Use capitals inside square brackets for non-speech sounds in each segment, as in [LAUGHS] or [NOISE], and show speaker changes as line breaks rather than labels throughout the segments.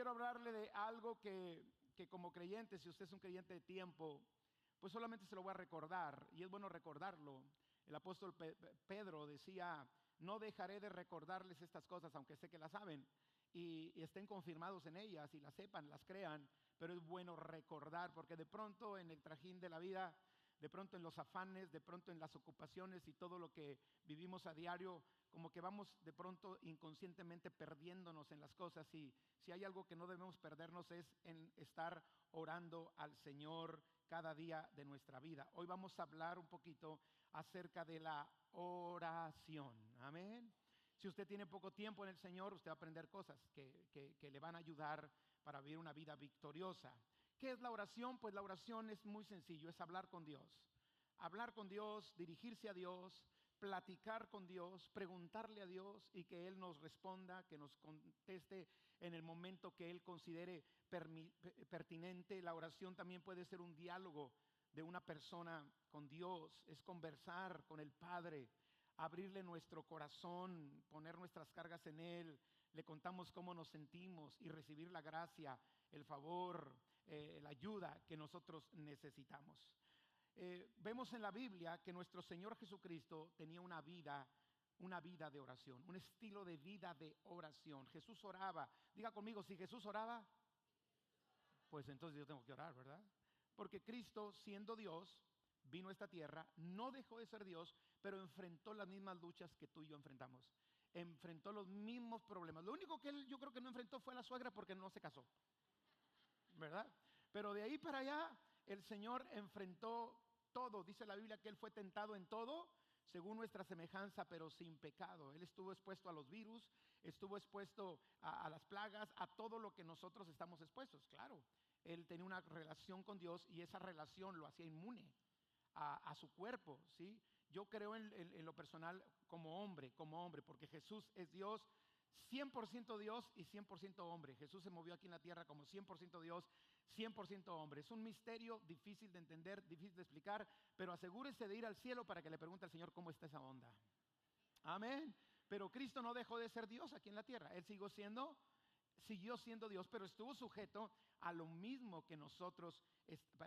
quiero hablarle de algo que, que como creyente, si usted es un creyente de tiempo, pues solamente se lo voy a recordar y es bueno recordarlo. El apóstol Pedro decía, no dejaré de recordarles estas cosas, aunque sé que las saben y, y, estén confirmados en ellas y las sepan, las crean, pero es bueno recordar, porque de pronto en el trajín de la vida de pronto en los afanes, de pronto en las ocupaciones y todo lo que vivimos a diario, como que vamos de pronto inconscientemente perdiéndonos en las cosas y si hay algo que no debemos perdernos es en estar orando al Señor cada día de nuestra vida. Hoy vamos a hablar un poquito acerca de la oración. Amén. Si usted tiene poco tiempo en el Señor, usted va a aprender cosas que, que le van a ayudar para vivir una vida victoriosa. ¿Qué es la oración? Pues la oración es muy sencillo, es hablar con Dios. Hablar con Dios, dirigirse a Dios, platicar con Dios, preguntarle a Dios y que Él nos responda, que nos conteste en el momento que Él considere pertinente. La oración también puede ser un diálogo de una persona con Dios, es conversar con el Padre, abrirle nuestro corazón, poner nuestras cargas en Él, le contamos cómo nos sentimos y recibir la gracia, el favor, eh, la ayuda que nosotros necesitamos. Eh, vemos en la Biblia que nuestro Señor Jesucristo tenía una vida, una vida de oración, un estilo de vida de oración. Jesús oraba. Diga conmigo, si Jesús oraba, pues entonces yo tengo que orar, ¿verdad? Porque Cristo, siendo Dios, vino a esta tierra, no dejó de ser Dios, pero enfrentó las mismas luchas que tú y yo enfrentamos. Enfrentó los mismos problemas. Lo único que él yo creo que no enfrentó fue a la suegra porque no se casó. ¿Verdad? Pero de ahí para allá el Señor enfrentó todo. Dice la Biblia que Él fue tentado en todo según nuestra semejanza, pero sin pecado. Él estuvo expuesto a los virus, estuvo expuesto a, las plagas, a todo lo que nosotros estamos expuestos. Claro, Él tenía una relación con Dios y esa relación lo hacía inmune a, su cuerpo, ¿sí? Yo creo en, lo personal como hombre, como hombre, porque Jesús es Dios, 100% Dios y 100% hombre. Jesús se movió aquí en la tierra como 100% Dios, 100% hombre. Es un misterio difícil de entender, difícil de explicar, pero asegúrese de ir al cielo para que le pregunte al Señor cómo está esa onda. Amén. Pero Cristo no dejó de ser Dios aquí en la tierra. Él siguió siendo siguió siendo Dios, pero estuvo sujeto a lo mismo que nosotros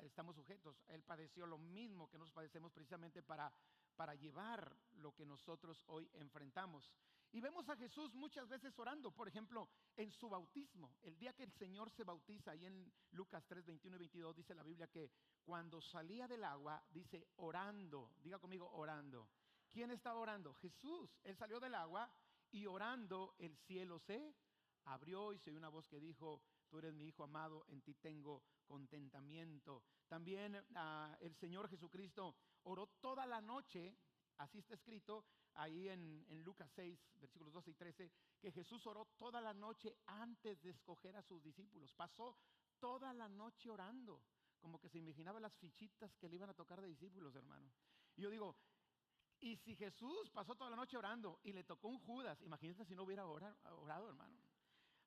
estamos sujetos. Él padeció lo mismo que nos padecemos precisamente para, para llevar lo que nosotros hoy enfrentamos. Y vemos a Jesús muchas veces orando, por ejemplo, en su bautismo. El día que el Señor se bautiza, ahí en Lucas 3, 21 y 22, dice la Biblia que cuando salía del agua, dice orando, diga conmigo orando. ¿Quién estaba orando? Jesús. Él salió del agua y orando el cielo se abrió y se oyó una voz que dijo, tú eres mi Hijo amado, en ti tengo contentamiento. También ah, el Señor Jesucristo oró toda la noche, así está escrito ahí en, en, Lucas 6, versículos 12 y 13, que Jesús oró toda la noche antes de escoger a sus discípulos. Pasó toda la noche orando, como que se imaginaba las fichitas que le iban a tocar de discípulos, hermano. Y yo digo, y si Jesús pasó toda la noche orando y le tocó un Judas, imagínate si no hubiera orado hermano.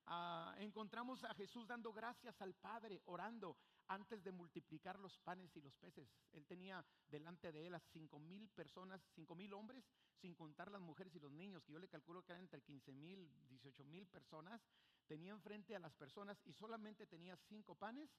Ah, encontramos a Jesús dando gracias al Padre, orando antes de multiplicar los panes y los peces. Él tenía delante de él a cinco mil personas, cinco mil hombres, sin contar las mujeres y los niños, que yo le calculo que eran entre 15 mil, 18 mil personas. Tenía enfrente a las personas y solamente tenía cinco panes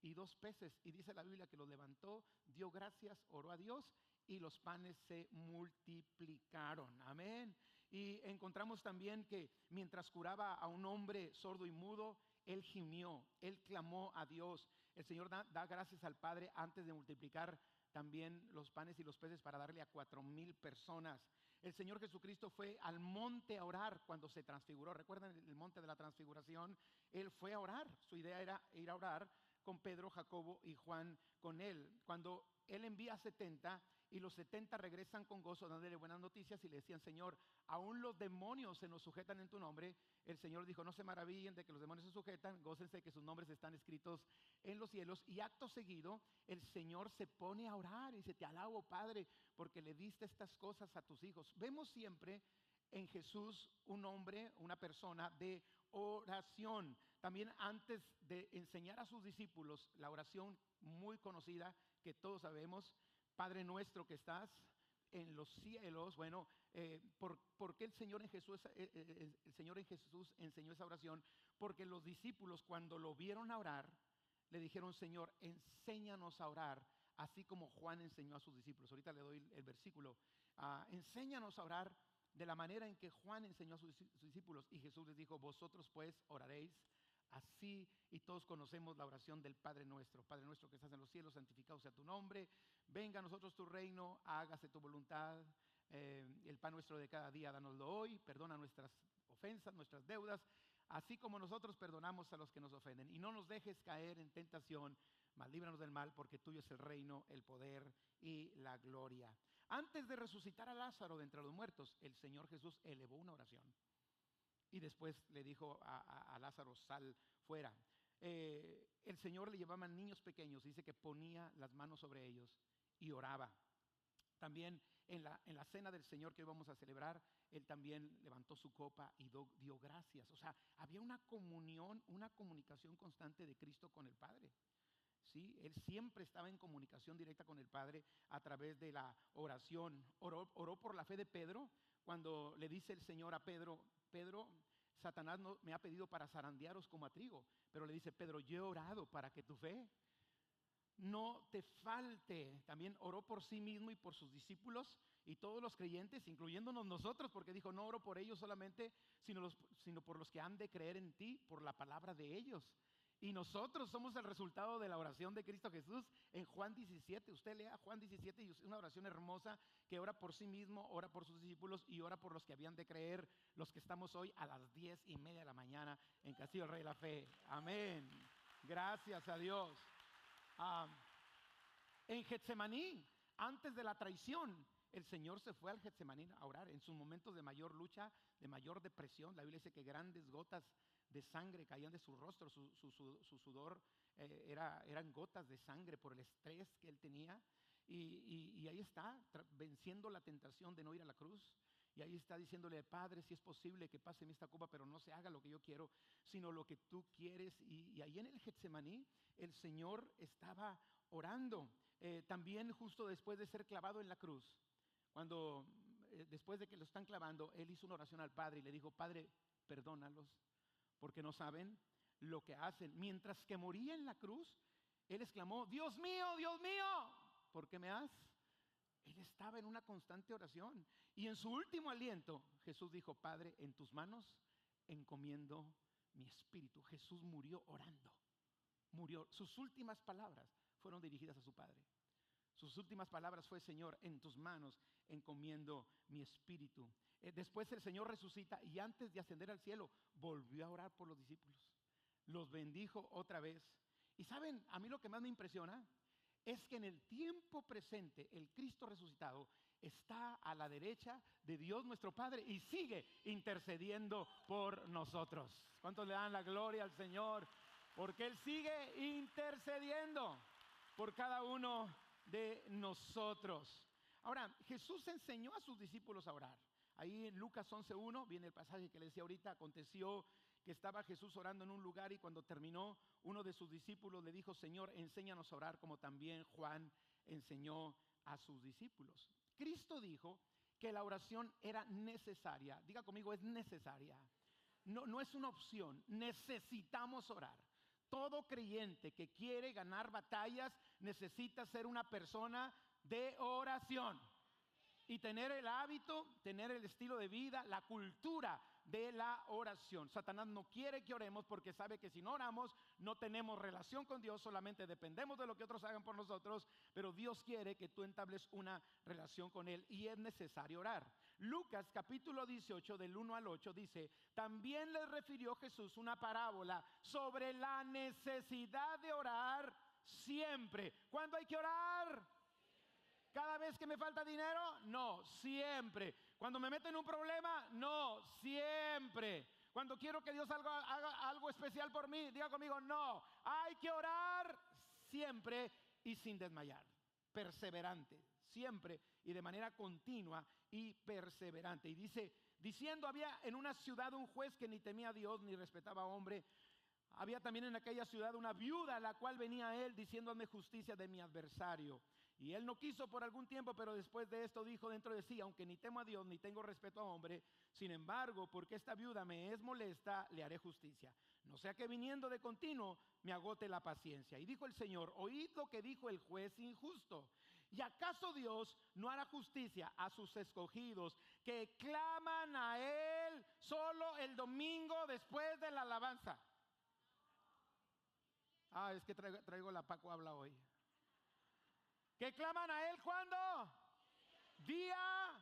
y dos peces. Y dice la Biblia que los levantó, dio gracias, oró a Dios y los panes se multiplicaron. Amén. Y encontramos también que mientras curaba a un hombre sordo y mudo, él gimió, él clamó a Dios. El Señor da, gracias al Padre antes de multiplicar también los panes y los peces para darle a cuatro mil personas. El Señor Jesucristo fue al monte a orar cuando se transfiguró. ¿Recuerdan el monte de la transfiguración? Él fue a orar. Su idea era ir a orar con Pedro, Jacobo y Juan con él. Cuando él envía a 70 y los 70 regresan con gozo dándole buenas noticias y le decían, Señor, aún los demonios se nos sujetan en tu nombre. El Señor dijo, no se maravillen de que los demonios se sujetan, gócense de que sus nombres están escritos en los cielos. Y acto seguido, el Señor se pone a orar y dice, te alabo, Padre, porque le diste estas cosas a tus hijos. Vemos siempre en Jesús un hombre, una persona de oración. También antes de enseñar a sus discípulos la oración muy conocida que todos sabemos, Padre nuestro que estás en los cielos, bueno, eh, por, qué el Señor, en Jesús, eh, eh, el Señor en Jesús enseñó esa oración? Porque los discípulos cuando lo vieron orar, le dijeron, Señor, enséñanos a orar, así como Juan enseñó a sus discípulos. Ahorita le doy el, versículo. Ah, enséñanos a orar de la manera en que Juan enseñó a sus discípulos. Y Jesús les dijo, vosotros pues oraréis así y todos conocemos la oración del Padre nuestro. Padre nuestro que estás en los cielos, santificado sea tu nombre. Venga a nosotros tu reino, hágase tu voluntad. Eh, el pan nuestro de cada día, danoslo hoy. Perdona nuestras ofensas, nuestras deudas, así como nosotros perdonamos a los que nos ofenden. Y no nos dejes caer en tentación, mas líbranos del mal, porque tuyo es el reino, el poder y la gloria. Antes de resucitar a Lázaro de entre los muertos, el Señor Jesús elevó una oración. Y después le dijo a, Lázaro, sal fuera. Eh, el Señor le llevaba niños pequeños, dice que ponía las manos sobre ellos y oraba. También en la, en la cena del Señor que hoy vamos a celebrar, Él también levantó su copa y dio gracias. O sea, había una comunión, una comunicación constante de Cristo con el Padre. ¿Sí? Él siempre estaba en comunicación directa con el Padre a través de la oración. Oró por la fe de Pedro cuando le dice el Señor a Pedro, Pedro, Satanás no, me ha pedido para zarandearos como a trigo, pero le dice, Pedro, yo he orado para que tu fe no te falte. También oró por sí mismo y por sus discípulos y todos los creyentes, incluyéndonos nosotros, porque dijo, no oro por ellos solamente, sino, sino por los que han de creer en ti, por la palabra de ellos. Y nosotros somos el resultado de la oración de Cristo Jesús en Juan 17. Usted lea Juan 17 y es una oración hermosa que ora por sí mismo, ora por sus discípulos y ora por los que habían de creer, los que estamos hoy a las diez y media de la mañana en Castillo Rey de la Fe. Amén. Gracias a Dios. en Getsemaní, antes de la traición, el Señor se fue al Getsemaní a orar en sus momentos de mayor lucha, de mayor depresión. La Biblia dice que grandes gotas de sangre caían de su rostro, su, sudor eh, era, eran gotas de sangre por el estrés que él tenía. Y, ahí está, venciendo la tentación de no ir a la cruz. Y ahí está diciéndole, Padre, si es posible que pase esta copa, pero no se haga lo que yo quiero, sino lo que tú quieres. Y, ahí en el Getsemaní, el Señor estaba orando. Eh, también justo después de ser clavado en la cruz, cuando eh, después de que lo están clavando, él hizo una oración al Padre y le dijo, Padre, perdónalos, porque no saben lo que hacen. Mientras que moría en la cruz, él exclamó, Dios mío, Dios mío, ¿por qué me has? Él estaba en una constante oración. Y en su último aliento, Jesús dijo, Padre, en tus manos encomiendo mi espíritu. Jesús murió orando. Murió. Sus últimas palabras fueron dirigidas a su Padre. Sus últimas palabras fue, Señor, en tus manos encomiendo mi espíritu. Eh, después el Señor resucita y antes de ascender al cielo volvió a orar por los discípulos. Los bendijo otra vez. Y saben, a mí lo que más me impresiona es que en el tiempo presente el Cristo resucitado está a la derecha de Dios nuestro Padre y sigue intercediendo por nosotros. ¿Cuántos le dan la gloria al Señor? Porque Él sigue intercediendo por cada uno de nosotros. Ahora, Jesús enseñó a sus discípulos a orar. Ahí en Lucas 11.1 viene el pasaje que le decía ahorita, aconteció que estaba Jesús orando en un lugar y cuando terminó, uno de sus discípulos le dijo, Señor, enséñanos a orar como también Juan enseñó a sus discípulos. Cristo dijo que la oración era necesaria. Diga conmigo, es necesaria. No, no es una opción, necesitamos orar. Todo creyente que quiere ganar batallas necesita ser una persona de oración y tener el hábito, tener el estilo de vida, la cultura de la oración. Satanás no quiere que oremos porque sabe que si no oramos no tenemos relación con Dios, solamente dependemos de lo que otros hagan por nosotros, pero Dios quiere que tú entables una relación con Él y es necesario orar. Lucas capítulo 18 del 1 al 8 dice, también le refirió Jesús una parábola sobre la necesidad de orar siempre. ¿Cuándo hay que orar? Cada vez que me falta dinero, no, siempre. Cuando me meto en un problema, no, siempre. Cuando quiero que Dios haga, haga, algo especial por mí, diga conmigo, no. Hay que orar siempre y sin desmayar. Perseverante, siempre y de manera continua y perseverante. Y dice, diciendo, había en una ciudad un juez que ni temía a Dios ni respetaba a hombre. Había también en aquella ciudad una viuda a la cual venía él diciendo, justicia de mi adversario. Y él no quiso por algún tiempo, pero después de esto dijo dentro de sí, aunque ni temo a Dios ni tengo respeto a hombre, sin embargo, porque esta viuda me es molesta, le haré justicia. No sea que viniendo de continuo me agote la paciencia. Y dijo el Señor, oíd lo que dijo el juez injusto. ¿Y acaso Dios no hará justicia a sus escogidos que claman a Él solo el domingo después de la alabanza? Ah, es que traigo, la Paco habla hoy. ¿Que claman a Él cuando? Día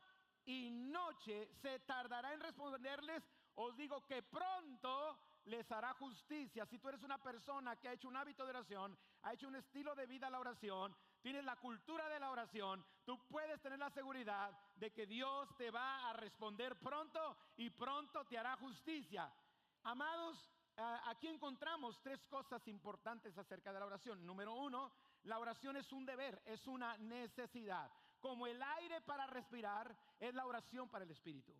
y noche se tardará en responderles. Os digo que pronto les hará justicia. Si tú eres una persona que ha hecho un hábito de oración, ha hecho un estilo de vida a la oración, tienes la cultura de la oración, tú puedes tener la seguridad de que Dios te va a responder pronto y pronto te hará justicia. Amados, aquí encontramos tres cosas importantes acerca de la oración. Número uno, la oración es un deber, es una necesidad. Como el aire para respirar, es la oración para el espíritu.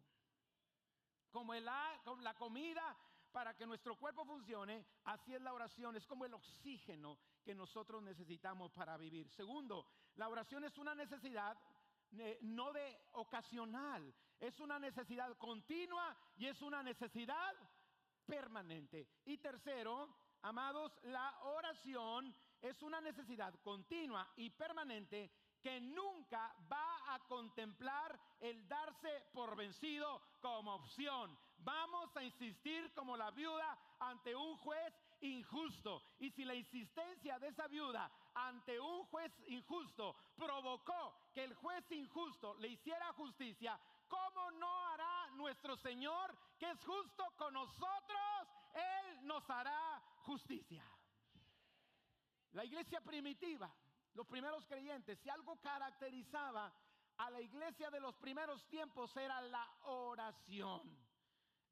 Como, la comida para que nuestro cuerpo funcione, así es la oración, es como el oxígeno que nosotros necesitamos para vivir. Segundo, la oración es una necesidad eh, no de ocasional, es una necesidad continua y es una necesidad permanente. Y tercero, amados, la oración es una necesidad continua y permanente que nunca va a contemplar el darse por vencido como opción. Vamos a insistir como la viuda ante un juez injusto. Y si la insistencia de esa viuda ante un juez injusto provocó que el juez injusto le hiciera justicia, ¿cómo no hará nuestro Señor que es justo con nosotros? Él nos hará justicia. La iglesia primitiva, los primeros creyentes, si algo caracterizaba a la iglesia de los primeros tiempos era la oración.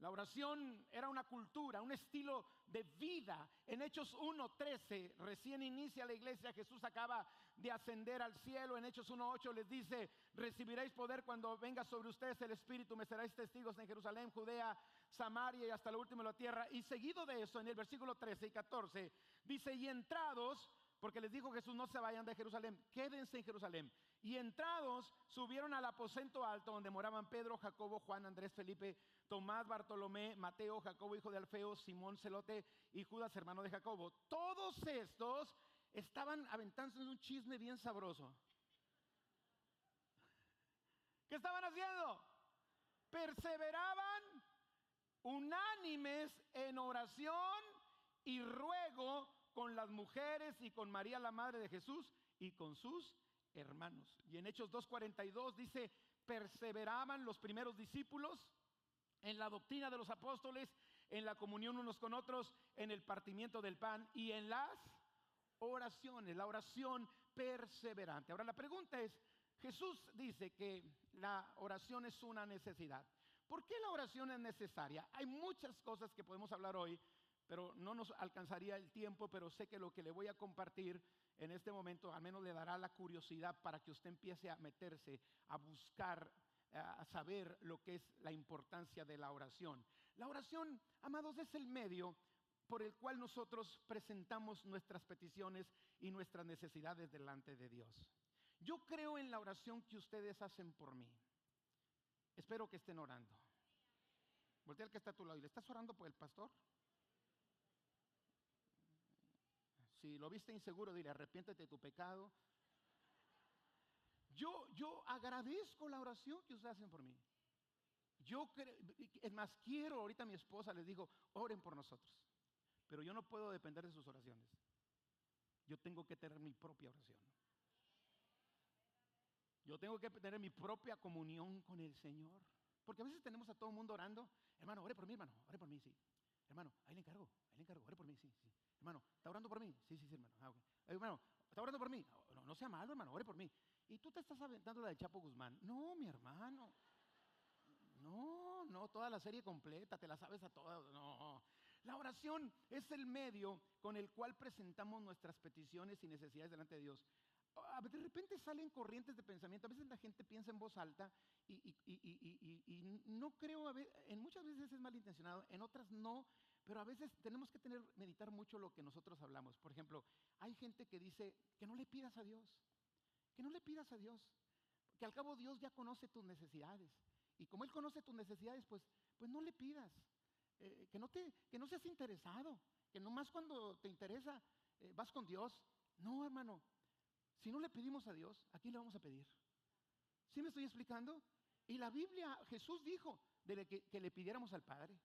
La oración era una cultura, un estilo de vida. En Hechos 1.13, recién inicia la iglesia, Jesús acaba de ascender al cielo. En Hechos 1.8 les dice, recibiréis poder cuando venga sobre ustedes el Espíritu, me seréis testigos en Jerusalén, Judea, Samaria y hasta lo último de la tierra. Y seguido de eso, en el versículo 13 y 14, dice, y entrados, porque les dijo Jesús, no se vayan de Jerusalén, quédense en Jerusalén y entrados, subieron al aposento alto donde moraban Pedro, Jacobo, Juan, Andrés, Felipe, Tomás, Bartolomé, Mateo, Jacobo, hijo de Alfeo, Simón, Celote y Judas, hermano de Jacobo. Todos estos estaban aventándose en un chisme bien sabroso. ¿Qué estaban haciendo? Perseveraban unánimes en oración y ruego con las mujeres y con María la madre de Jesús y con sus hermanos. Y en Hechos 2.42 dice, perseveraban los primeros discípulos en la doctrina de los apóstoles, en la comunión unos con otros, en el partimiento del pan y en las oraciones, la oración perseverante. Ahora la pregunta es, Jesús dice que la oración es una necesidad. ¿Por qué la oración es necesaria? Hay muchas cosas que podemos hablar hoy, pero no nos alcanzaría el tiempo, pero sé que lo que le voy a compartir en este momento al menos le dará la curiosidad para que usted empiece a meterse, a buscar, a saber lo que es la importancia de la oración. La oración, amados, es el medio por el cual nosotros presentamos nuestras peticiones y nuestras necesidades delante de Dios. Yo creo en la oración que ustedes hacen por mí. Espero que estén orando. Voltea al que está a tu lado y le estás orando por el pastor. Si lo viste inseguro, dile, arrepiéntete de tu pecado. Yo, yo agradezco la oración que ustedes hacen por mí. Yo, es más, quiero, ahorita mi esposa les digo, oren por nosotros. Pero yo no puedo depender de sus oraciones. Yo tengo que tener mi propia oración. Yo tengo que tener mi propia comunión con el Señor. Porque a veces tenemos a todo el mundo orando. Hermano, ore por mí, hermano, ore por mí, sí. Hermano, ahí le encargo, ahí le encargo, ore por mí, sí, sí. Hermano, ¿está orando por mí? Sí, sí, sí, hermano. Ah, hermano, ¿está orando por mí? No, no sea malo, hermano, ore por mí. Y tú te estás aventando la de Chapo Guzmán. No, mi hermano. No, no, toda la serie completa, te la sabes a todas. No. La oración es el medio con el cual presentamos nuestras peticiones y necesidades delante de Dios. De repente salen corrientes de pensamiento. A veces la gente piensa en voz alta y, no creo, en muchas veces es malintencionado, en otras no, pero a veces tenemos que tener, meditar mucho lo que nosotros hablamos. Por ejemplo, hay gente que dice que no le pidas a Dios, que no le pidas a Dios, que al cabo Dios ya conoce tus necesidades. Y como Él conoce tus necesidades, pues, pues no le pidas. Eh, que, no te, que no seas interesado, que nomás cuando te interesa eh, vas con Dios. No, hermano, si no le pedimos a Dios, ¿a quién le vamos a pedir? ¿Sí me estoy explicando? Y la Biblia, Jesús dijo de que, le pidiéramos al Padre.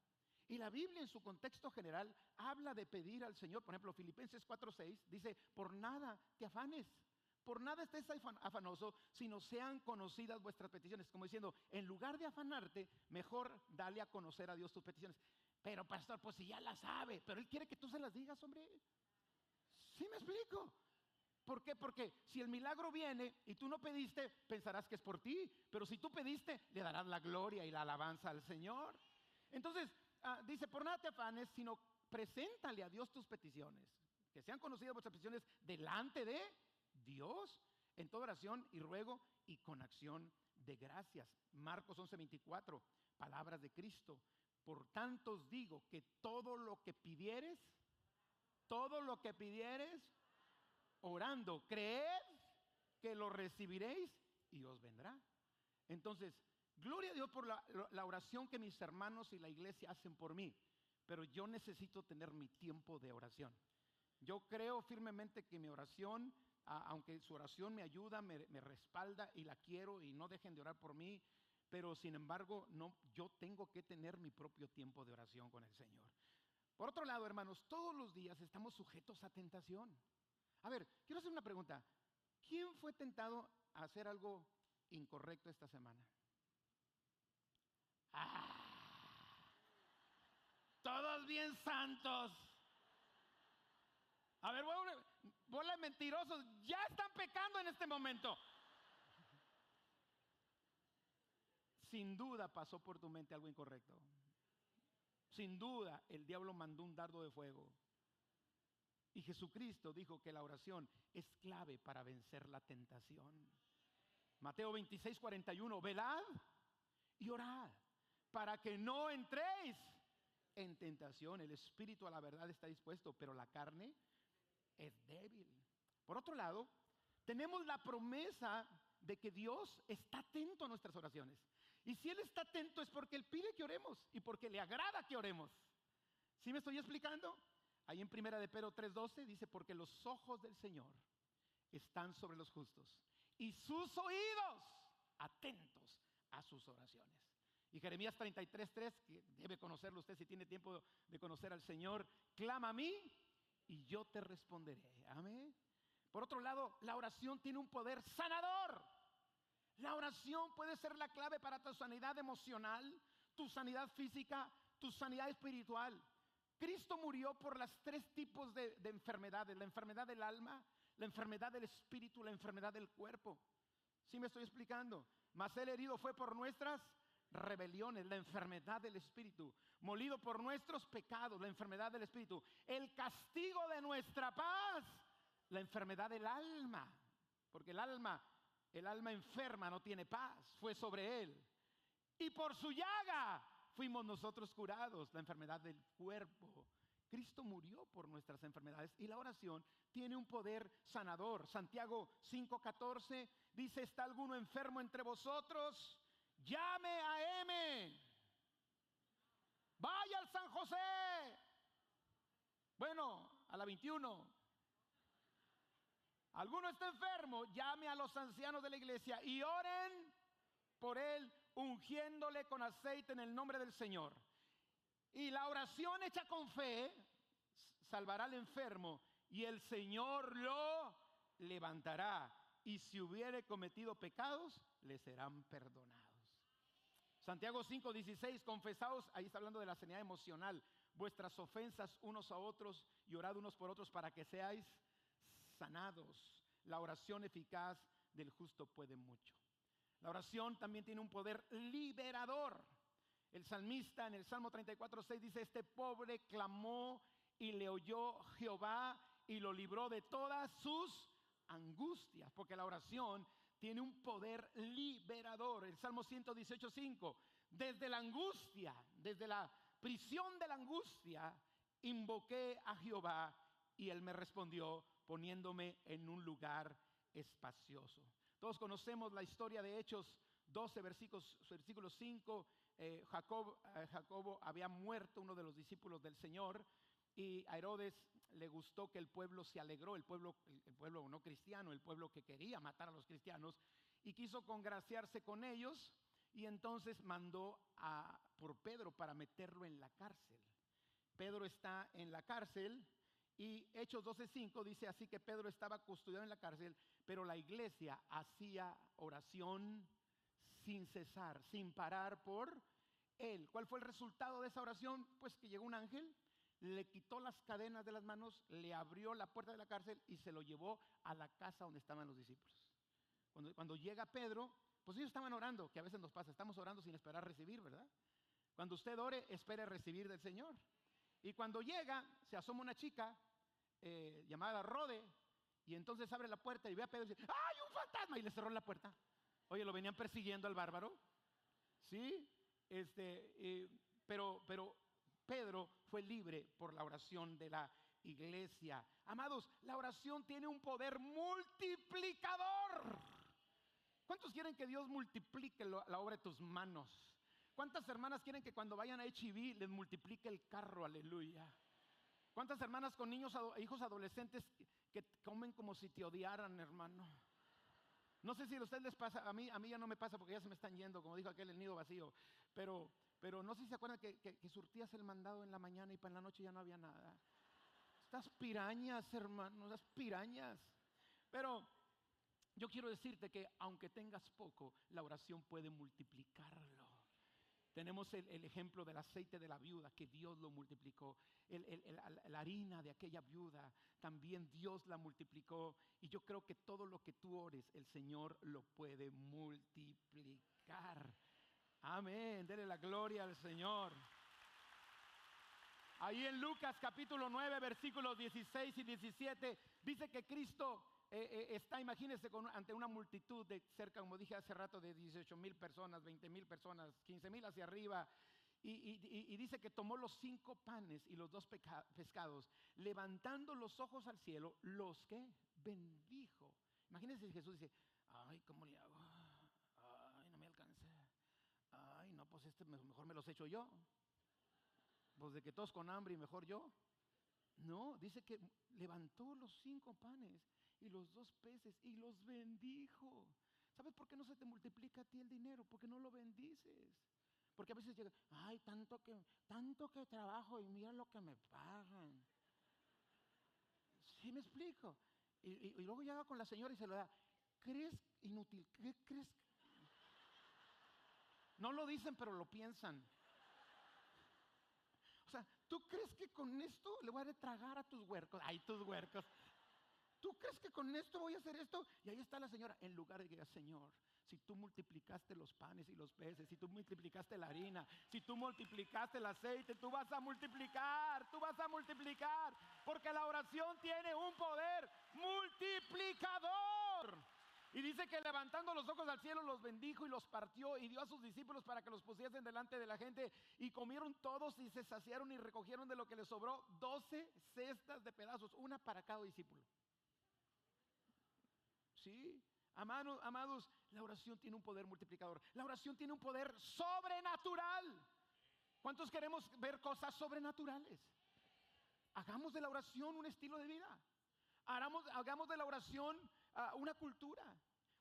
Y la Biblia en su contexto general habla de pedir al Señor. Por ejemplo, Filipenses 4:6 dice, por nada te afanes, por nada estés afanoso, sino sean conocidas vuestras peticiones. Como diciendo, en lugar de afanarte, mejor dale a conocer a Dios tus peticiones. Pero pastor, pues si ya la sabe, pero Él quiere que tú se las digas, hombre. ¿Sí me explico? ¿Por qué? Porque si el milagro viene y tú no pediste, pensarás que es por ti. Pero si tú pediste, le darás la gloria y la alabanza al Señor. Entonces, ah, dice, por nada te afanes, sino preséntale a Dios tus peticiones. Que sean conocidas vuestras peticiones delante de Dios en toda oración y ruego y con acción de gracias. Marcos 11:24, palabras de Cristo. Por tanto os digo que todo lo que pidieres, todo lo que pidieres, orando, creed que lo recibiréis y os vendrá. Entonces, gloria a Dios por la, la, oración que mis hermanos y la iglesia hacen por mí, pero yo necesito tener mi tiempo de oración. Yo creo firmemente que mi oración, aunque su oración me ayuda, me, me respalda y la quiero y no dejen de orar por mí, pero sin embargo, no, yo tengo que tener mi propio tiempo de oración con el Señor. Por otro lado, hermanos, todos los días estamos sujetos a tentación. A ver, quiero hacer una pregunta. ¿Quién fue tentado a hacer algo incorrecto esta semana? Ah, todos bien santos. A ver, bola mentirosos, ya están pecando en este momento. Sin duda pasó por tu mente algo incorrecto. Sin duda el diablo mandó un dardo de fuego. Y Jesucristo dijo que la oración es clave para vencer la tentación. Mateo 26, 41, velad y orad para que no entréis en tentación. El espíritu a la verdad está dispuesto, pero la carne es débil. Por otro lado, tenemos la promesa de que Dios está atento a nuestras oraciones. Y si Él está atento es porque Él pide que oremos y porque le agrada que oremos. ¿Sí me estoy explicando? Ahí en primera de Pedro 3:12 dice, porque los ojos del Señor están sobre los justos y sus oídos atentos a sus oraciones. Y Jeremías 33:3, que debe conocerlo usted si tiene tiempo de conocer al Señor, clama a mí y yo te responderé. Amén. Por otro lado, la oración tiene un poder sanador. La oración puede ser la clave para tu sanidad emocional, tu sanidad física, tu sanidad espiritual. Cristo murió por las tres tipos de, enfermedades, la enfermedad del alma, la enfermedad del espíritu, la enfermedad del cuerpo. ¿Sí me estoy explicando? Mas el herido fue por nuestras rebeliones, la enfermedad del espíritu, molido por nuestros pecados, la enfermedad del espíritu, el castigo de nuestra paz, la enfermedad del alma, porque el alma el alma enferma no tiene paz, fue sobre él. Y por su llaga fuimos nosotros curados, la enfermedad del cuerpo. Cristo murió por nuestras enfermedades y la oración tiene un poder sanador. Santiago 5:14 dice, ¿está alguno enfermo entre vosotros? Llame a M. Vaya al San José. Bueno, a la 21. Alguno está enfermo, llame a los ancianos de la iglesia y oren por él, ungiéndole con aceite en el nombre del Señor. Y la oración hecha con fe salvará al enfermo y el Señor lo levantará. Y si hubiere cometido pecados, le serán perdonados. Santiago 5, 16, confesaos, ahí está hablando de la sanidad emocional, vuestras ofensas unos a otros y orad unos por otros para que seáis sanados. La oración eficaz del justo puede mucho. La oración también tiene un poder liberador. El salmista en el Salmo 34, 6 dice, este pobre clamó y le oyó Jehová y lo libró de todas sus angustias, porque la oración tiene un poder liberador. El Salmo 118, 5, desde la angustia, desde la prisión de la angustia, invoqué a Jehová y él me respondió poniéndome en un lugar espacioso. Todos conocemos la historia de Hechos 12, versículos, versículo 5. Eh, Jacob, eh, Jacobo había muerto, uno de los discípulos del Señor, y a Herodes le gustó que el pueblo se alegró, el pueblo, el pueblo no cristiano, el pueblo que quería matar a los cristianos, y quiso congraciarse con ellos, y entonces mandó a, por Pedro para meterlo en la cárcel. Pedro está en la cárcel y Hechos 12:5 dice así que Pedro estaba custodiado en la cárcel, pero la iglesia hacía oración sin cesar, sin parar por él. ¿Cuál fue el resultado de esa oración? Pues que llegó un ángel, le quitó las cadenas de las manos, le abrió la puerta de la cárcel y se lo llevó a la casa donde estaban los discípulos. Cuando, llega Pedro, pues ellos estaban orando, que a veces nos pasa, estamos orando sin esperar recibir, ¿verdad? Cuando usted ore, espere recibir del Señor. Y cuando llega, se asoma una chica eh, llamada Rode, y entonces abre la puerta y ve a Pedro y dice, ¡ay, un fantasma! Y le cerró la puerta. Oye, lo venían persiguiendo al bárbaro. ¿Sí? Este, pero, pero Pedro fue libre por la oración de la iglesia. Amados, la oración tiene un poder multiplicador. ¿Cuántos quieren que Dios multiplique la obra de tus manos? ¿Cuántas hermanas quieren que cuando vayan a HIV les multiplique el carro? Aleluya. ¿Cuántas hermanas con niños, hijos adolescentes que comen como si te odiaran, hermano? No sé si a ustedes les pasa, a mí, a mí ya no me pasa porque ya se me están yendo, como dijo aquel, el nido vacío. Pero, pero no sé si se acuerdan que, que, surtías el mandado en la mañana y para la noche ya no había nada. Estas pirañas, hermano, estas pirañas. Pero yo quiero decirte que aunque tengas poco, la oración puede multiplicarlo. Tenemos el, ejemplo del aceite de la viuda, que Dios lo multiplicó. la harina de aquella viuda, también Dios la multiplicó. Y yo creo que todo lo que tú ores, el Señor lo puede multiplicar. Amén. Dele la gloria al Señor. Ahí en Lucas capítulo 9, versículos 16 y 17, dice que Cristo eh, eh, está, imagínense, ante una multitud de cerca, como dije hace rato, de 18 mil personas, 20 mil personas, 15 mil hacia arriba. Y, dice que tomó los cinco panes y los dos pescados, levantando los ojos al cielo, los que bendijo. Imagínense Jesús dice, ay, ¿cómo le hago? Ay, no me alcanza. Ay, no, pues este mejor me los echo yo. Pues de que todos con hambre y mejor yo. No, dice que levantó los cinco panes y los dos peces y los bendijo. ¿Sabes por qué no se te multiplica a ti el dinero? Porque no lo bendices. Porque a veces llega, ay, tanto que, tanto que trabajo y mira lo que me pagan. ¿Sí me explico? Y, luego llega con la señora y se lo da. ¿Crees inútil? ¿Qué crees? No lo dicen, pero lo piensan. O sea, ¿tú crees que con esto le voy a tragar a tus huercos? Ay, tus huercos. ¿Tú crees que con esto voy a hacer esto? Y ahí está la señora, en lugar de que diga, Señor, si tú multiplicaste los panes y los peces, si tú multiplicaste la harina, si tú multiplicaste el aceite, tú vas a multiplicar, tú vas a multiplicar, porque la oración tiene un poder multiplicador. Y dice que levantando los ojos al cielo los bendijo y los partió y dio a sus discípulos para que los pusiesen delante de la gente. Y comieron todos y se saciaron y recogieron de lo que les sobró doce cestas de pedazos, una para cada discípulo. Sí, amados, amados, la oración tiene un poder multiplicador. La oración tiene un poder sobrenatural. ¿Cuántos queremos ver cosas sobrenaturales? Hagamos de la oración un estilo de vida. Hagamos, hagamos de la oración ah, una cultura.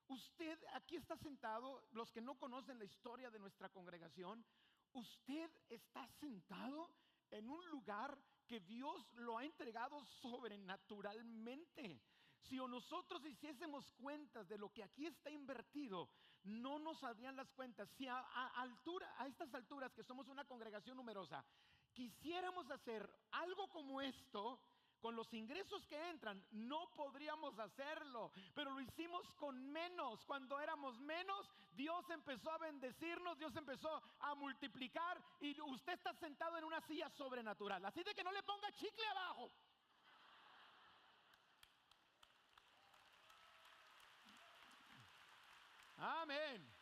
Usted aquí está sentado, los que no conocen la historia de nuestra congregación, usted está sentado en un lugar que Dios lo ha entregado sobrenaturalmente. Si nosotros hiciésemos cuentas de lo que aquí está invertido, no nos saldrían las cuentas. Si a, altura, a estas alturas, que somos una congregación numerosa, quisiéramos hacer algo como esto, con los ingresos que entran, no podríamos hacerlo, pero lo hicimos con menos. Cuando éramos menos, Dios empezó a bendecirnos, Dios empezó a multiplicar y usted está sentado en una silla sobrenatural. Así de que no le ponga chicle abajo. Amén.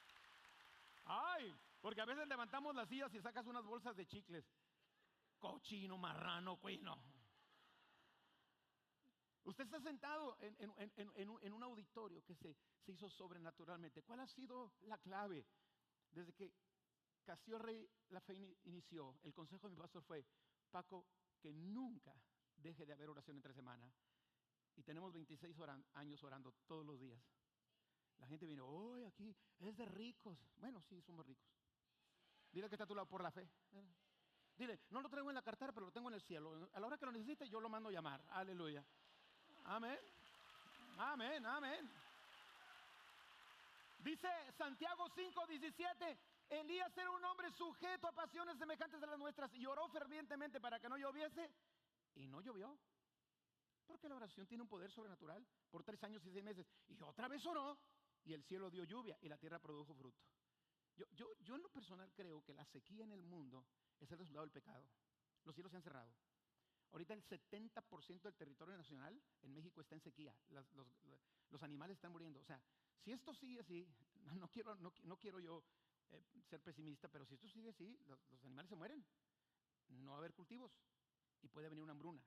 Ay, porque a veces levantamos las sillas y sacas unas bolsas de chicles. Cochino, marrano, cuino. Usted está sentado en, un- auditorio que se, se hizo sobrenaturalmente. ¿Cuál ha sido la clave? Desde que Castillo Rey la fe ini- inició, el consejo de mi pastor fue, Paco, que nunca deje de haber oración entre semana. Y tenemos 26 oran- años orando todos los días. La gente viene, hoy aquí es de ricos. Bueno, sí, somos ricos. Dile que está a tu lado por la fe. Dile, no lo traigo en la cartera, pero lo tengo en el cielo. A la hora que lo necesite, yo lo mando a llamar. Aleluya. Amén. Amén, amén. Dice Santiago 5, 17. Elías era un hombre sujeto a pasiones semejantes a las nuestras y oró fervientemente para que no lloviese y no llovió. Porque la oración tiene un poder sobrenatural por tres años y seis meses. Y otra vez oró y el cielo dio lluvia y la tierra produjo fruto. Yo, yo, yo en lo personal creo que la sequía en el mundo es el resultado del pecado. Los cielos se han cerrado. Ahorita el 70% del territorio nacional en México está en sequía. Los, los animales están muriendo. O sea, si esto sigue así, [LAUGHS] no, quiero, no, no quiero yo eh, ser pesimista, pero si esto sigue así, los, los animales se mueren. No va a haber cultivos y puede venir una hambruna.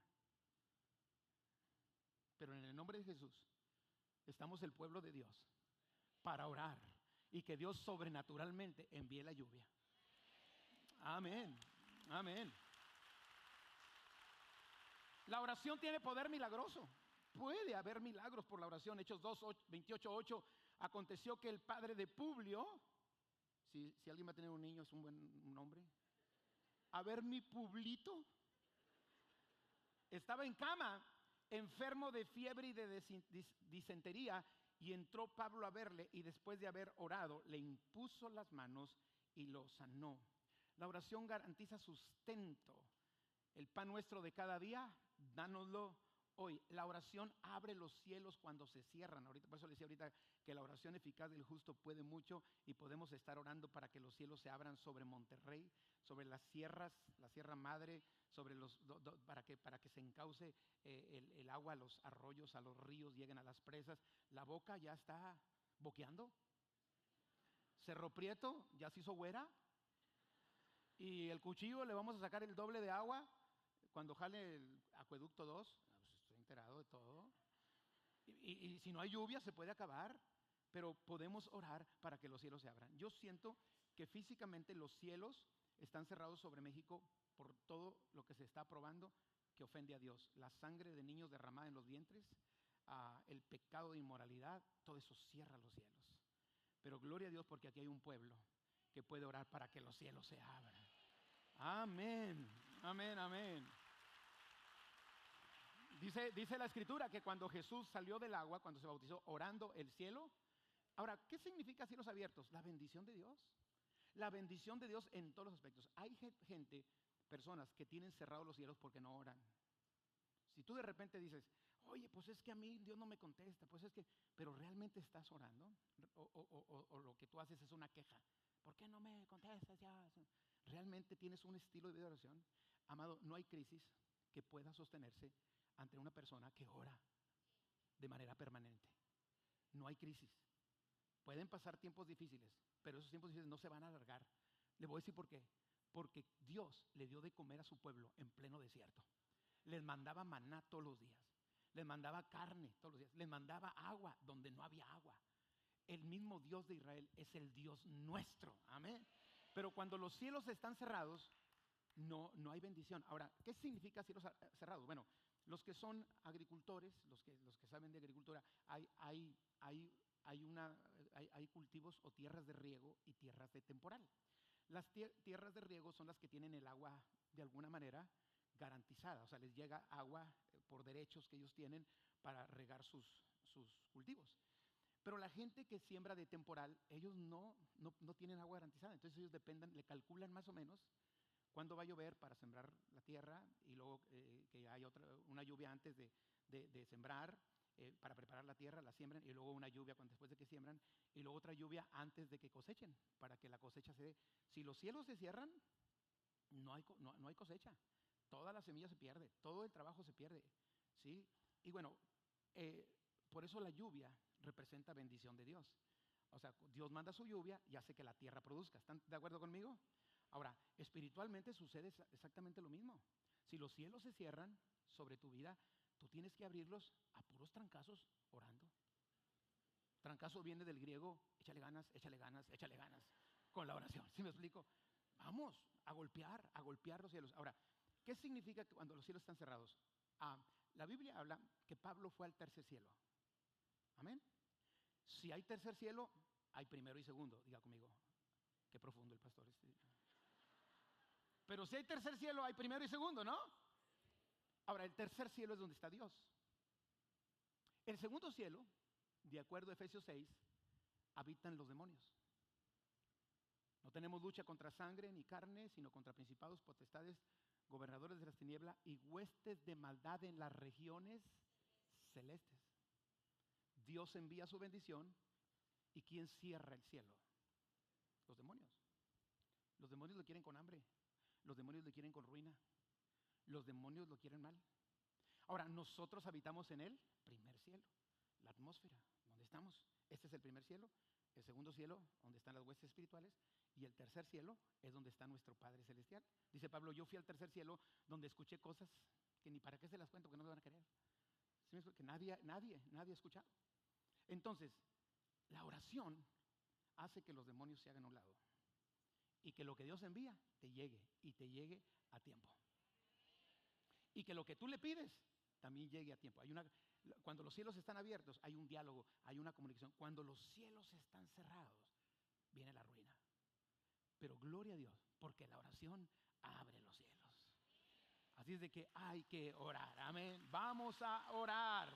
Pero en el nombre de Jesús estamos el pueblo de Dios para orar y que Dios sobrenaturalmente envíe la lluvia. Amén, amén. La oración tiene poder milagroso. Puede haber milagros por la oración. Hechos 2, 28, 8. Aconteció que el padre de Publio, si, si alguien va a tener un niño, es un buen nombre. A ver, mi Publito, estaba en cama, enfermo de fiebre y de disentería, y entró Pablo a verle y después de haber orado, le impuso las manos y lo sanó. La oración garantiza sustento. El pan nuestro de cada día, dánoslo hoy. La oración abre los cielos cuando se cierran. Ahorita, por eso le decía ahorita que la oración eficaz del justo puede mucho y podemos estar orando para que los cielos se abran sobre Monterrey, sobre las sierras, la Sierra Madre, sobre los, do- para, que, para que se encauce eh, el, el agua a los arroyos, a los ríos, lleguen a las presas. La boca ya está boqueando. Cerro Prieto ya se hizo güera. Y el cuchillo le vamos a sacar el doble de agua cuando jale el acueducto 2. Ah, pues estoy enterado de todo. Y- y si no hay lluvia se puede acabar, pero podemos orar para que los cielos se abran. Yo siento que físicamente los cielos están cerrados sobre México por todo lo que se está probando que ofende a Dios. La sangre de niños derramada en los vientres, ah, el pecado de inmoralidad, todo eso cierra los cielos. Pero gloria a Dios porque aquí hay un pueblo que puede orar para que los cielos se abran. Amén, amén, amén. Dice, dice la escritura que cuando Jesús salió del agua, cuando se bautizó, orando el cielo. Ahora, ¿qué significa cielos abiertos? La bendición de Dios. La bendición de Dios en todos los aspectos. Hay gen- gente, personas que tienen cerrados los cielos porque no oran. Si tú de repente dices, oye, pues es que a mí Dios no me contesta, pues es que, pero realmente estás orando, o, o- o- o lo que tú haces es una queja. ¿Por qué no me contestas ya? ¿Realmente tienes un estilo de vida de oración? Amado, no hay crisis que pueda sostenerse ante una persona que ora de manera permanente. No hay crisis. Pueden pasar tiempos difíciles, pero esos tiempos difíciles no se van a alargar. Le voy a decir por qué. Porque Dios le dio de comer a su pueblo en pleno desierto. Les mandaba maná todos los días. Les mandaba carne todos los días. Les mandaba agua donde no había agua. El mismo Dios de Israel es el Dios nuestro. Amén. Pero cuando los cielos están cerrados, no, no hay bendición. Ahora, ¿qué significa cielos cerrados? Bueno, los que son agricultores, los que, los que saben de agricultura, hay, hay, hay, hay, una, hay, hay cultivos o tierras de riego y tierras de temporal. Las tie- tierras de riego son las que tienen el agua de alguna manera garantizada, o sea, les llega agua eh, por derechos que ellos tienen para regar sus, cultivos. Pero la gente que siembra de temporal, ellos no, tienen agua garantizada, entonces ellos dependen, le calculan más o menos cuándo va a llover para sembrar la tierra y luego eh, que haya otra, una lluvia antes de sembrar eh, para preparar la tierra, la siembran y luego una lluvia cuando, después de que siembran y luego otra lluvia antes de que cosechen para que la cosecha se dé. Si los cielos se cierran, no hay, no, no hay cosecha. Toda la semilla se pierde, todo el trabajo se pierde. ¿sí? Y bueno, eh, por eso la lluvia representa bendición de Dios. O sea, Dios manda su lluvia y hace que la tierra produzca. ¿Están de acuerdo conmigo? Ahora, espiritualmente sucede exa- exactamente lo mismo. Si los cielos se cierran sobre tu vida, tú tienes que abrirlos a puros trancazos orando. Trancazo viene del griego, échale ganas, échale ganas, échale ganas, con la oración. ¿Sí me explico? Vamos a golpear, a golpear los cielos. Ahora, ¿qué significa cuando los cielos están cerrados? Ah, la Biblia habla que Pablo fue al tercer cielo. Amén. Si hay tercer cielo, hay primero y segundo. Diga conmigo. Qué profundo el pastor. Este. Pero si hay tercer cielo, hay primero y segundo, ¿no? Ahora, el tercer cielo es donde está Dios. El segundo cielo, de acuerdo a Efesios 6, habitan los demonios. No tenemos lucha contra sangre ni carne, sino contra principados, potestades, gobernadores de las tinieblas y huestes de maldad en las regiones celestes. Dios envía su bendición y ¿quién cierra el cielo? Los demonios. Los demonios lo quieren con hambre. Los demonios lo quieren con ruina. Los demonios lo quieren mal. Ahora, nosotros habitamos en el primer cielo, la atmósfera, donde estamos. Este es el primer cielo. El segundo cielo, donde están las huestes espirituales. Y el tercer cielo es donde está nuestro Padre Celestial. Dice Pablo, yo fui al tercer cielo donde escuché cosas que ni para qué se las cuento, que no me van a creer. Nadie, nadie, nadie ha escuchado. Entonces, la oración hace que los demonios se hagan a un lado. Y que lo que Dios envía te llegue y te llegue a tiempo. Y que lo que tú le pides también llegue a tiempo. Hay una, cuando los cielos están abiertos, hay un diálogo, hay una comunicación. Cuando los cielos están cerrados, viene la ruina. Pero gloria a Dios, porque la oración abre los cielos. Así es de que hay que orar. Amén. Vamos a orar.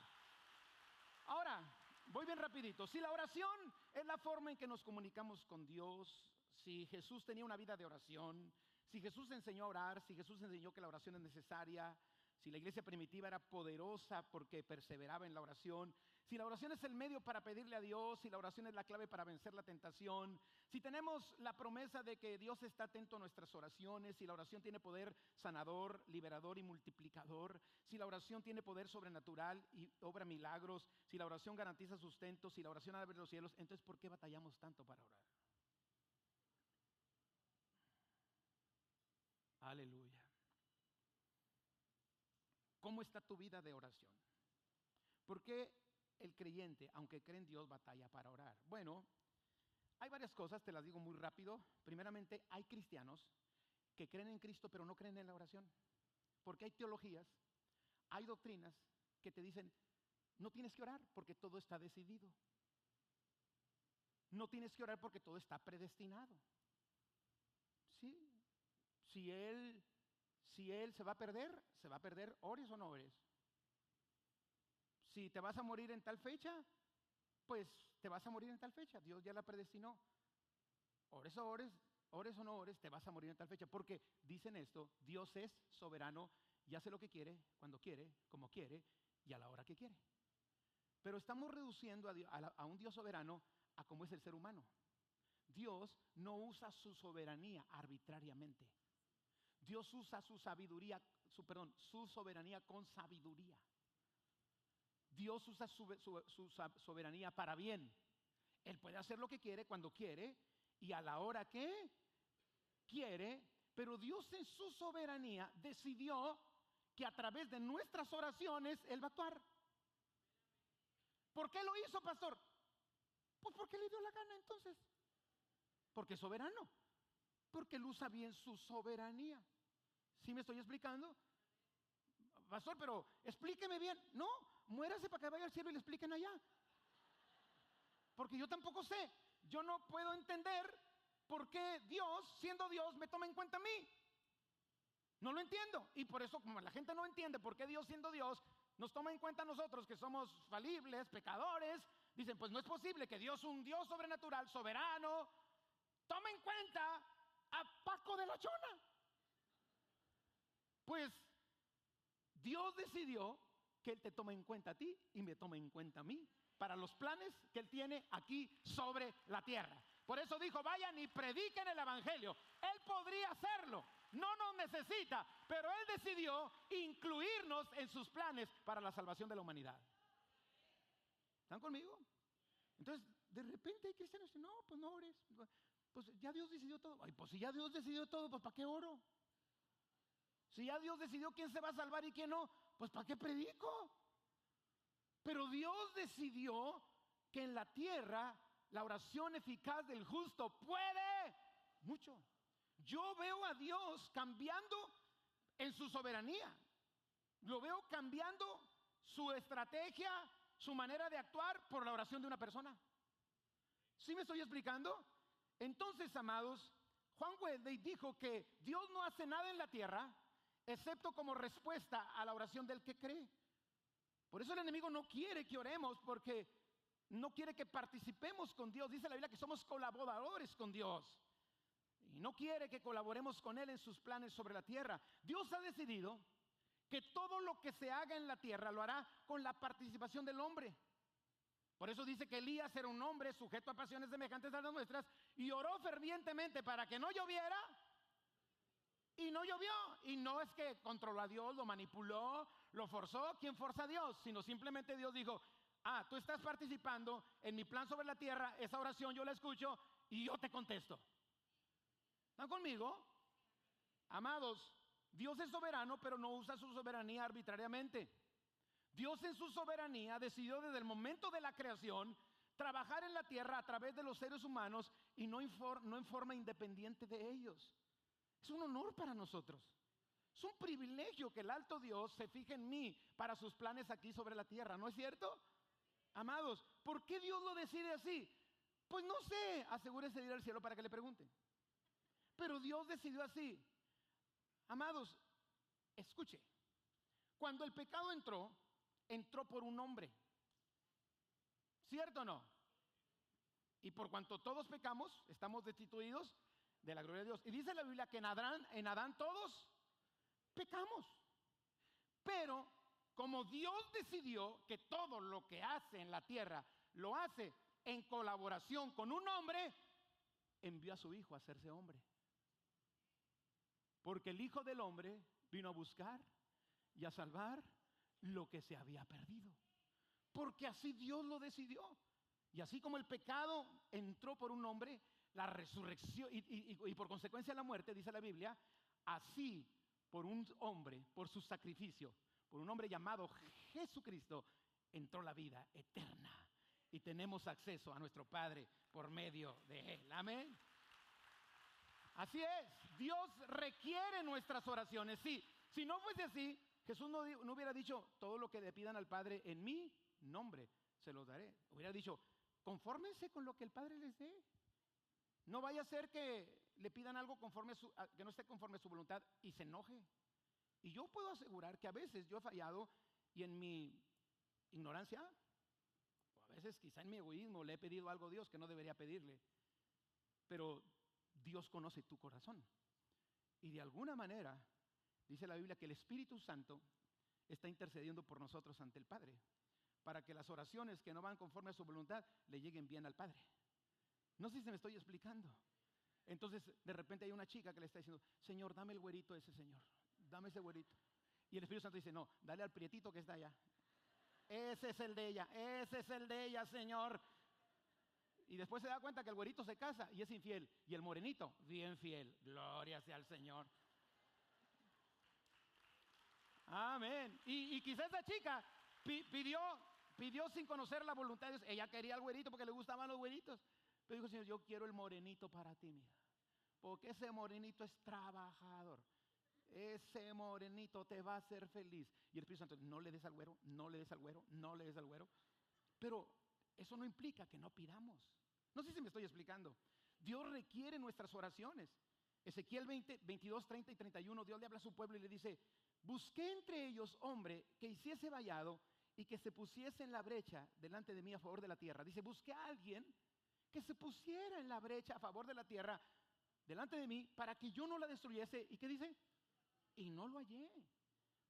Ahora, voy bien rapidito. Si la oración es la forma en que nos comunicamos con Dios, si Jesús tenía una vida de oración, si Jesús enseñó a orar, si Jesús enseñó que la oración es necesaria, si la iglesia primitiva era poderosa porque perseveraba en la oración, si la oración es el medio para pedirle a Dios, si la oración es la clave para vencer la tentación, si tenemos la promesa de que Dios está atento a nuestras oraciones, si la oración tiene poder sanador, liberador y multiplicador, si la oración tiene poder sobrenatural y obra milagros, si la oración garantiza sustento, si la oración abre los cielos, entonces ¿por qué batallamos tanto para orar? Aleluya. ¿Cómo está tu vida de oración? ¿Por qué el creyente, aunque cree en Dios, batalla para orar? Bueno, hay varias cosas, te las digo muy rápido. Primeramente, hay cristianos que creen en Cristo pero no creen en la oración. Porque hay teologías, hay doctrinas que te dicen, no tienes que orar porque todo está decidido. No tienes que orar porque todo está predestinado. Sí, si él, si él se va a perder, se va a perder, ores o no ores. Si te vas a morir en tal fecha, pues te vas a morir en tal fecha. Dios ya la predestinó. Ores o ores, ores o no ores, te vas a morir en tal fecha. Porque dicen esto, Dios es soberano y hace lo que quiere, cuando quiere, como quiere y a la hora que quiere. Pero estamos reduciendo a, a un Dios soberano a cómo es el ser humano. Dios no usa su soberanía arbitrariamente. Dios usa su sabiduría, su, perdón, su soberanía con sabiduría. Dios usa su, su, soberanía para bien. Él puede hacer lo que quiere cuando quiere y a la hora que quiere, pero Dios en su soberanía decidió que a través de nuestras oraciones Él va a actuar. ¿Por qué lo hizo, pastor? Pues porque le dio la gana entonces. Porque es soberano. Porque Él usa bien su soberanía. ¿Sí me estoy explicando? Pastor, pero explíqueme bien. No, muérase para que vaya al cielo y le expliquen allá. Porque yo tampoco sé. Yo no puedo entender por qué Dios, siendo Dios, me toma en cuenta a mí. No lo entiendo. Y por eso, como la gente no entiende por qué Dios, siendo Dios, nos toma en cuenta a nosotros que somos falibles, pecadores, dicen, pues no es posible que Dios, un Dios sobrenatural, soberano, tome en cuenta a Paco de la Chona. Pues Dios decidió que Él te tome en cuenta a ti y me tome en cuenta a mí para los planes que Él tiene aquí sobre la tierra. Por eso dijo, vayan y prediquen el Evangelio. Él podría hacerlo, no nos necesita, pero Él decidió incluirnos en sus planes para la salvación de la humanidad. ¿Están conmigo? Entonces, de repente hay cristianos que no, pues no ores. Pues ya Dios decidió todo. Ay, pues si ya Dios decidió todo, pues ¿para qué oro? Si ya Dios decidió quién se va a salvar y quién no, pues ¿para qué predico? Pero Dios decidió que en la tierra la oración eficaz del justo puede mucho. Yo veo a Dios cambiando en su soberanía. Lo veo cambiando su estrategia, su manera de actuar por la oración de una persona. ¿Sí me estoy explicando? Entonces, amados, Juan Wesley dijo que Dios no hace nada en la tierra excepto como respuesta a la oración del que cree. Por eso el enemigo no quiere que oremos porque no quiere que participemos con Dios. Dice la Biblia que somos colaboradores con Dios. Y no quiere que colaboremos con Él en sus planes sobre la tierra. Dios ha decidido que todo lo que se haga en la tierra lo hará con la participación del hombre. Por eso dice que Elías era un hombre sujeto a pasiones semejantes a las nuestras y oró fervientemente para que no lloviera y no llovió. Y no es que controló a Dios, lo manipuló, lo forzó. ¿Quién forza a Dios? Sino simplemente Dios dijo, ah, tú estás participando en mi plan sobre la tierra, esa oración yo la escucho y yo te contesto. ¿Están conmigo? Amados, Dios es soberano, pero no usa su soberanía arbitrariamente. Dios en su soberanía decidió desde el momento de la creación trabajar en la tierra a través de los seres humanos y no, no en forma independiente de ellos. Es un honor para nosotros. Es un privilegio que el alto Dios se fije en mí para sus planes aquí sobre la tierra, ¿no es cierto? Amados, ¿por qué Dios lo decide así? Pues no sé, asegúrese de ir al cielo para que le pregunten. Pero Dios decidió así. Amados, escuche, cuando el pecado entró, entró por un hombre. ¿Cierto o no? Y por cuanto todos pecamos, estamos destituidos de la gloria de Dios. Y dice la Biblia que en Adán, en Adán todos pecamos. Pero como Dios decidió que todo lo que hace en la tierra lo hace en colaboración con un hombre, envió a su hijo a hacerse hombre. Porque el Hijo del Hombre vino a buscar y a salvar lo que se había perdido. Porque así Dios lo decidió. Y así como el pecado entró por un hombre, la resurrección y, por consecuencia la muerte, dice la Biblia, así por un hombre, por su sacrificio, por un hombre llamado Jesucristo, entró la vida eterna. Y tenemos acceso a nuestro Padre por medio de Él. Amén. Así es, Dios requiere nuestras oraciones. Sí, si no fuese así, Jesús no, hubiera dicho, todo lo que le pidan al Padre en mi nombre, se los daré. Hubiera dicho, confórmense con lo que el Padre les dé. No vaya a ser que le pidan algo conforme su, que no esté conforme a su voluntad y se enoje. Y yo puedo asegurar que a veces yo he fallado y en mi ignorancia, o a veces quizá en mi egoísmo, le he pedido algo a Dios que no debería pedirle. Pero Dios conoce tu corazón. Y de alguna manera, dice la Biblia que el Espíritu Santo está intercediendo por nosotros ante el Padre, para que las oraciones que no van conforme a su voluntad le lleguen bien al Padre. No sé si se me estoy explicando. Entonces, de repente hay una chica que le está diciendo, Señor, dame el güerito ese Señor, dame ese güerito. Y el Espíritu Santo dice, no, dale al prietito que está allá. Ese es el de ella, ese es el de ella, Señor. Y después se da cuenta que el güerito se casa y es infiel. Y el morenito, bien fiel. Gloria sea al Señor. Amén. Y, quizás esa chica pidió, pidió sin conocer la voluntad de Dios. Ella quería al güerito porque le gustaban los güeritos. Pero dijo, Señor, yo quiero el morenito para ti, mira. Porque ese morenito es trabajador. Ese morenito te va a hacer feliz. Y el Espíritu Santo, no le des al güero, no le des al güero, no le des al güero. Pero eso no implica que no pidamos. No sé si me estoy explicando. Dios requiere nuestras oraciones. Ezequiel 20, 22, 30 y 31, Dios le habla a su pueblo y le dice, busqué entre ellos hombre que hiciese vallado y que se pusiese en la brecha delante de mí a favor de la tierra. Dice, busqué a alguien que se pusiera en la brecha a favor de la tierra delante de mí para que yo no la destruyese. ¿Y qué dice? Y no lo hallé.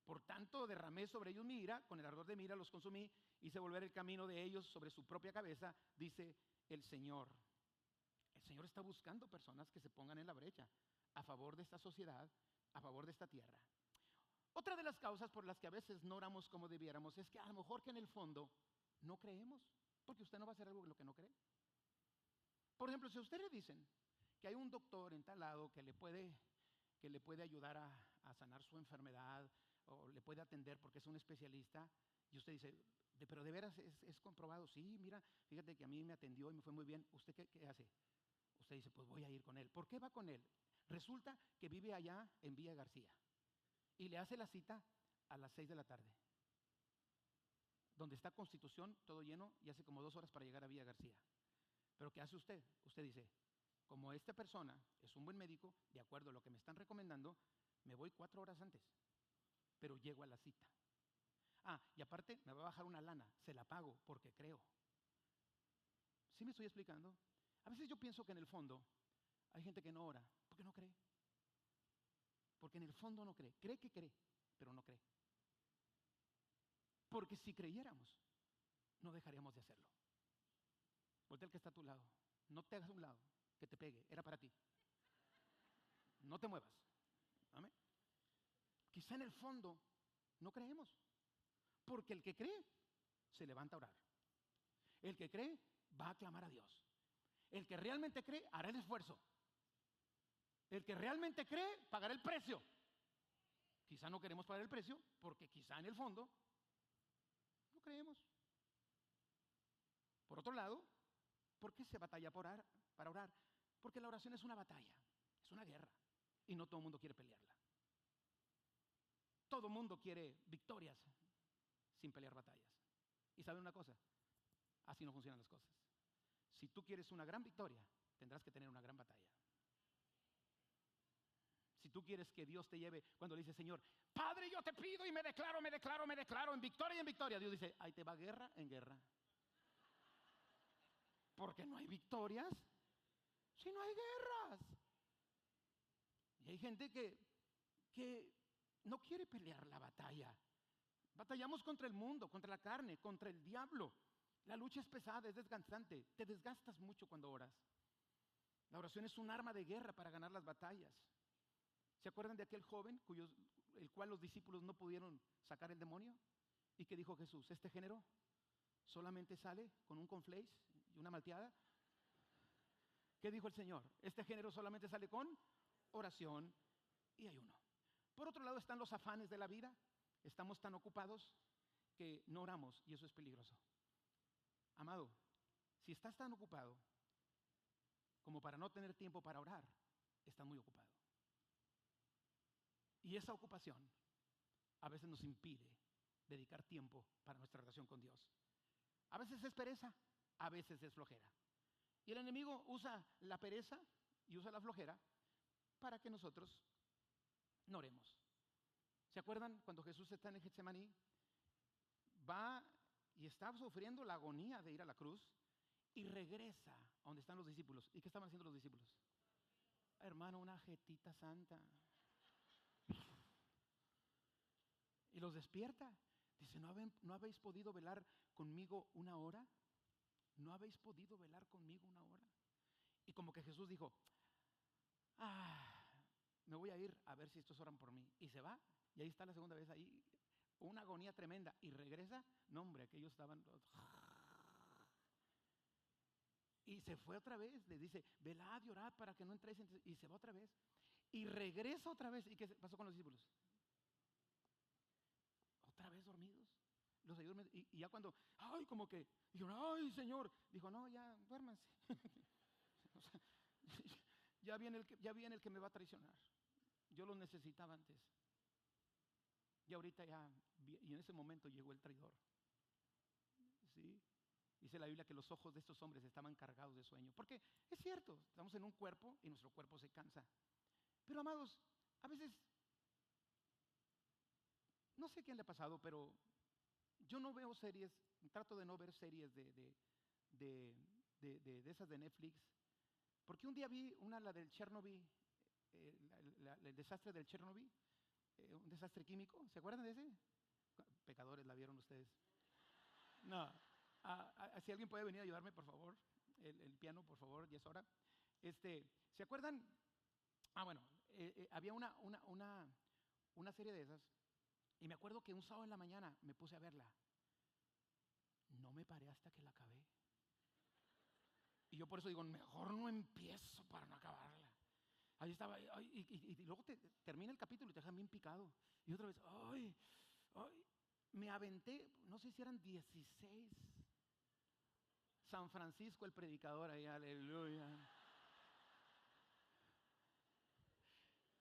Por tanto, derramé sobre ellos mi ira, con el ardor de mi ira los consumí, hice volver el camino de ellos sobre su propia cabeza, dice el Señor. El Señor está buscando personas que se pongan en la brecha a favor de esta sociedad, a favor de esta tierra. Otra de las causas por las que a veces no oramos como debiéramos es que a lo mejor que en el fondo no creemos, porque usted no va a hacer algo de lo que no cree. Por ejemplo, si a usted le dicen que hay un doctor en tal lado que le puede, que le puede ayudar a, a sanar su enfermedad, o le puede atender porque es un especialista, y usted dice, pero de veras es, comprobado, sí, mira, fíjate que a mí me atendió y me fue muy bien, ¿usted qué, qué hace? Usted dice, pues voy a ir con él. ¿Por qué va con él? Resulta que vive allá en Villa García y le hace la cita a las 6 de la tarde donde está Constitución, todo lleno, y hace como dos horas para llegar a Villa García. Pero ¿qué hace usted? Usted dice, como esta persona es un buen médico, de acuerdo a lo que me están recomendando, me voy cuatro horas antes, pero llego a la cita. Ah, y aparte me va a bajar una lana, se la pago porque creo. ¿Sí me estoy explicando? A veces yo pienso que en el fondo hay gente que no ora porque no cree. Porque en el fondo no cree. Cree que cree, pero no cree. Porque si creyéramos, no dejaríamos de hacerlo. Voltea el que está a tu lado. No te hagas a un lado, que te pegue. Era para ti. No te muevas. Amén. Quizá en el fondo no creemos. Porque el que cree se levanta a orar. El que cree va a clamar a Dios. El que realmente cree hará el esfuerzo. El que realmente cree pagará el precio. Quizá no queremos pagar el precio porque quizá en el fondo creemos. Por otro lado, ¿por qué se batalla por orar, para orar? Porque la oración es una batalla, es una guerra, y no todo el mundo quiere pelearla. Todo el mundo quiere victorias sin pelear batallas. Y saben una cosa, así no funcionan las cosas. Si tú quieres una gran victoria, tendrás que tener una gran batalla. Si tú quieres que Dios te lleve, cuando le dice, Señor, Padre, yo te pido y me declaro, me declaro, me declaro en victoria y en victoria. Dios dice, ahí te va guerra en guerra. Porque no hay victorias si no hay guerras. Y hay gente que, que no quiere pelear la batalla. Batallamos contra el mundo, contra la carne, contra el diablo. La lucha es pesada, es desgastante. Te desgastas mucho cuando oras. La oración es un arma de guerra para ganar las batallas. ¿Se acuerdan de aquel joven cuyo, el cual los discípulos no pudieron sacar el demonio? ¿Y qué dijo Jesús? ¿Este género solamente sale con un conflace y una malteada? ¿Qué dijo el Señor? Este género solamente sale con oración y ayuno. Por otro lado están los afanes de la vida. Estamos tan ocupados que no oramos y eso es peligroso. Amado, si estás tan ocupado como para no tener tiempo para orar, estás muy ocupado. Y esa ocupación a veces nos impide dedicar tiempo para nuestra relación con Dios. A veces es pereza, a veces es flojera. Y el enemigo usa la pereza y usa la flojera para que nosotros no oremos. ¿Se acuerdan cuando Jesús está en el Getsemaní? Va y está sufriendo la agonía de ir a la cruz y regresa a donde están los discípulos. ¿Y qué estaban haciendo los discípulos? Hermano, una jetita santa. Y los despierta. Dice, ¿no, ¿no habéis podido velar conmigo una hora? ¿No habéis podido velar conmigo una hora? Y como que Jesús dijo, ah, me voy a ir a ver si estos oran por mí. Y se va. Y ahí está la segunda vez ahí. Una agonía tremenda. Y regresa. No, hombre, aquellos estaban... Y se fue otra vez. Le dice, velad y orad para que no entréis. Y se va otra vez. Y regresa otra vez. ¿Y qué pasó con los discípulos? Los y, y, ya cuando, ay, como que, dijeron, ay, Señor, dijo, no, ya, duérmanse. [LAUGHS] [LAUGHS] ya, viene el que, ya viene el que me va a traicionar. Yo lo necesitaba antes. Y ahorita ya, y en ese momento llegó el traidor. ¿Sí? Dice la Biblia que los ojos de estos hombres estaban cargados de sueño. Porque es cierto, estamos en un cuerpo y nuestro cuerpo se cansa. Pero amados, a veces, no sé quién le ha pasado, pero yo no veo series, trato de no ver series de, de, esas de Netflix, porque un día vi una, la del Chernobyl, eh, el desastre del Chernobyl, eh, un desastre químico, ¿se acuerdan de ese? Pecadores, ¿la vieron ustedes? No, si alguien puede venir a ayudarme, por favor, el, el piano, por favor, ya es hora. Este, ¿Se acuerdan Ah, bueno, eh, eh, había una, una, una, una serie de esas y me acuerdo que un sábado en la mañana me puse a verla. No me paré hasta que la acabé. Y yo por eso digo, mejor no empiezo para no acabarla. Ahí estaba, y, luego te, termina el capítulo y te dejan bien picado. Y otra vez, ay, ay, me aventé, no sé si eran 16. San Francisco el predicador ahí, aleluya.